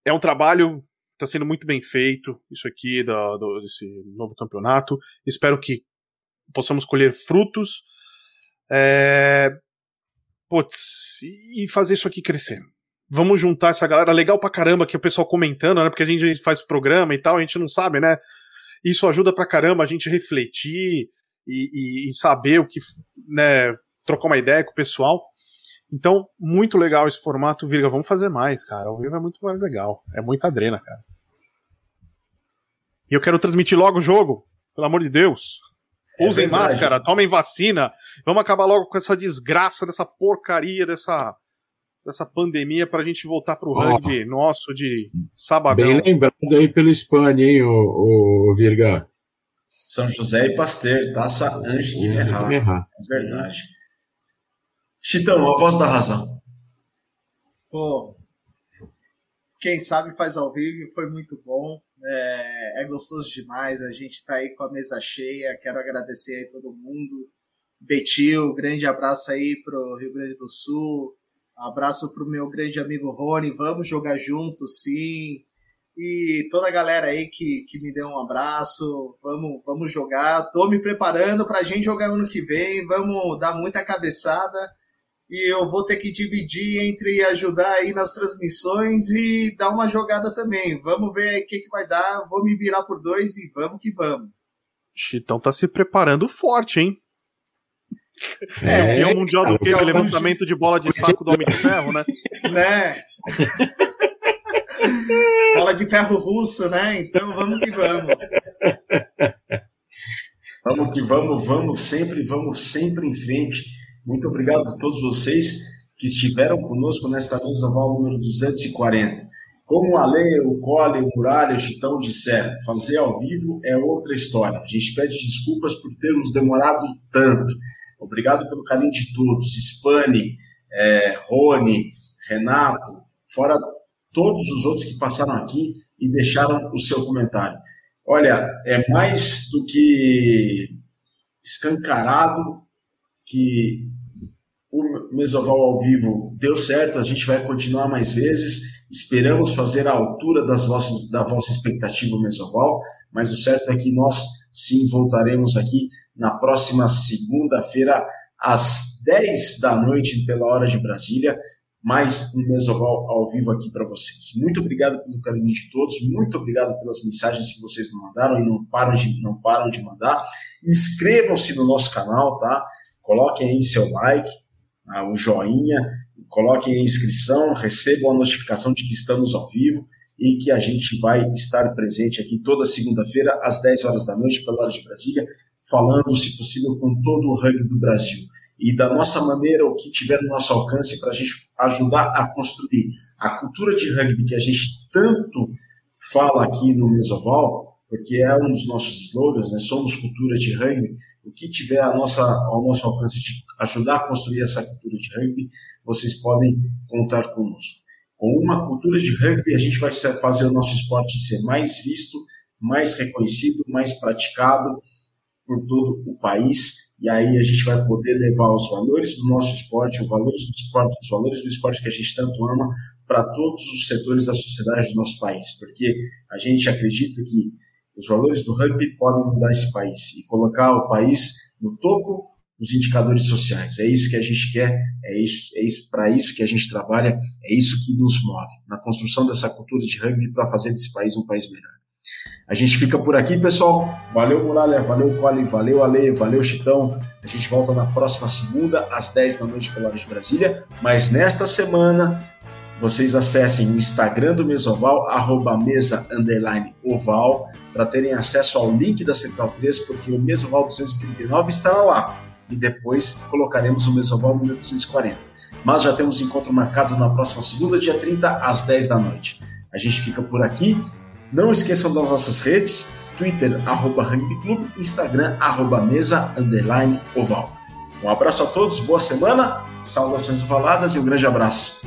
[SPEAKER 2] é um trabalho está sendo muito bem feito isso aqui do, desse novo campeonato. Espero que possamos colher frutos. É, e fazer isso aqui crescer. Vamos juntar essa galera. Legal pra caramba que o pessoal comentando, né? Porque a gente faz programa e tal, a gente não sabe, né? Isso ajuda pra caramba a gente refletir e, e, e saber o que, né? Trocar uma ideia com o pessoal. Então, muito legal esse formato, Virga. Vamos fazer mais, cara. Ao vivo é muito mais legal. É muita adrena, cara. E eu quero transmitir logo o jogo. Pelo amor de Deus. É Usem verdade. máscara, tomem vacina. Vamos acabar logo com essa desgraça, dessa porcaria, dessa, dessa pandemia pra gente voltar pro oh. rugby nosso de sabadão.
[SPEAKER 4] Bem lembrado aí pelo Spani, hein, o, o Virga.
[SPEAKER 1] São José e Pasteur, taça Anjo de Merrar. É verdade. Chitão, a voz da razão.
[SPEAKER 5] Pô, quem sabe faz ao vivo, foi muito bom. É, é, gostoso demais. A gente tá aí com a mesa cheia. Quero agradecer aí todo mundo. Betil, grande abraço aí pro Rio Grande do Sul. Abraço pro meu grande amigo Rony. Vamos jogar juntos, sim. E toda a galera aí que, que me deu um abraço. Vamos, vamos jogar. Tô me preparando pra gente jogar ano que vem. Vamos dar muita cabeçada e eu vou ter que dividir entre ajudar aí nas transmissões e dar uma jogada também. Vamos ver aí o que, que vai dar. Vou me virar por dois e vamos que vamos.
[SPEAKER 2] Chitão tá se preparando forte, hein? É, é o Mundial do que? Levantamento de bola de saco do Homem de Ferro, né?
[SPEAKER 5] Né? bola de ferro russo, né? Então vamos que vamos.
[SPEAKER 1] Vamos que vamos, vamos sempre, vamos sempre em frente muito obrigado a todos vocês que estiveram conosco nesta mesa oval número 240. Como a Lei, o Cole, o Muralha, o Chitão disseram, fazer ao vivo é outra história. A gente pede desculpas por termos demorado tanto. Obrigado pelo carinho de todos. Spani, é, Rony, Renato, fora todos os outros que passaram aqui e deixaram o seu comentário. Olha, é mais do que escancarado que Mesoval ao vivo deu certo, a gente vai continuar mais vezes. Esperamos fazer a altura das vossas, da vossa expectativa Mesoval, mas o certo é que nós sim voltaremos aqui na próxima segunda-feira, às 10 da noite, pela hora de Brasília. Mais um Mesoval ao vivo aqui para vocês. Muito obrigado pelo carinho de todos, muito obrigado pelas mensagens que vocês nos mandaram e não param de, não param de mandar. Inscrevam-se no nosso canal, tá? Coloquem aí seu like, o joinha, coloquem a inscrição, recebam a notificação de que estamos ao vivo e que a gente vai estar presente aqui toda segunda-feira, às 10 horas da noite, pela hora de Brasília, falando, se possível, com todo o rugby do Brasil. E da nossa maneira, o que tiver no nosso alcance para a gente ajudar a construir a cultura de rugby que a gente tanto fala aqui no Mesoval, porque é um dos nossos slogans, né? Somos cultura de rugby. O que tiver a nossa, ao nosso alcance de ajudar a construir essa cultura de rugby, vocês podem contar conosco. Com uma cultura de rugby, a gente vai fazer o nosso esporte ser mais visto, mais reconhecido, mais praticado por todo o país. E aí a gente vai poder levar os valores do nosso esporte, os valores do esporte, os valores do esporte que a gente tanto ama, para todos os setores da sociedade do nosso país, porque a gente acredita que os valores do rugby podem mudar esse país e colocar o país no topo dos indicadores sociais. É isso que a gente quer, é isso, é isso para isso que a gente trabalha, é isso que nos move na construção dessa cultura de rugby para fazer desse país um país melhor. A gente fica por aqui, pessoal. Valeu, Muralha, valeu, Cole, valeu, Ale, valeu, Chitão. A gente volta na próxima segunda, às 10 da noite, pela hora de Brasília. Mas nesta semana, vocês acessem o Instagram do Mesoval, arroba mesa underline oval, para terem acesso ao link da Central 3, porque o Mesoval 239 estará lá. E depois colocaremos o Mesoval número 240. Mas já temos encontro marcado na próxima segunda, dia 30, às 10 da noite. A gente fica por aqui. Não esqueçam das nossas redes, Twitter, arroba Club, Instagram, arroba mesa underline oval. Um abraço a todos, boa semana, saudações ovaladas e um grande abraço.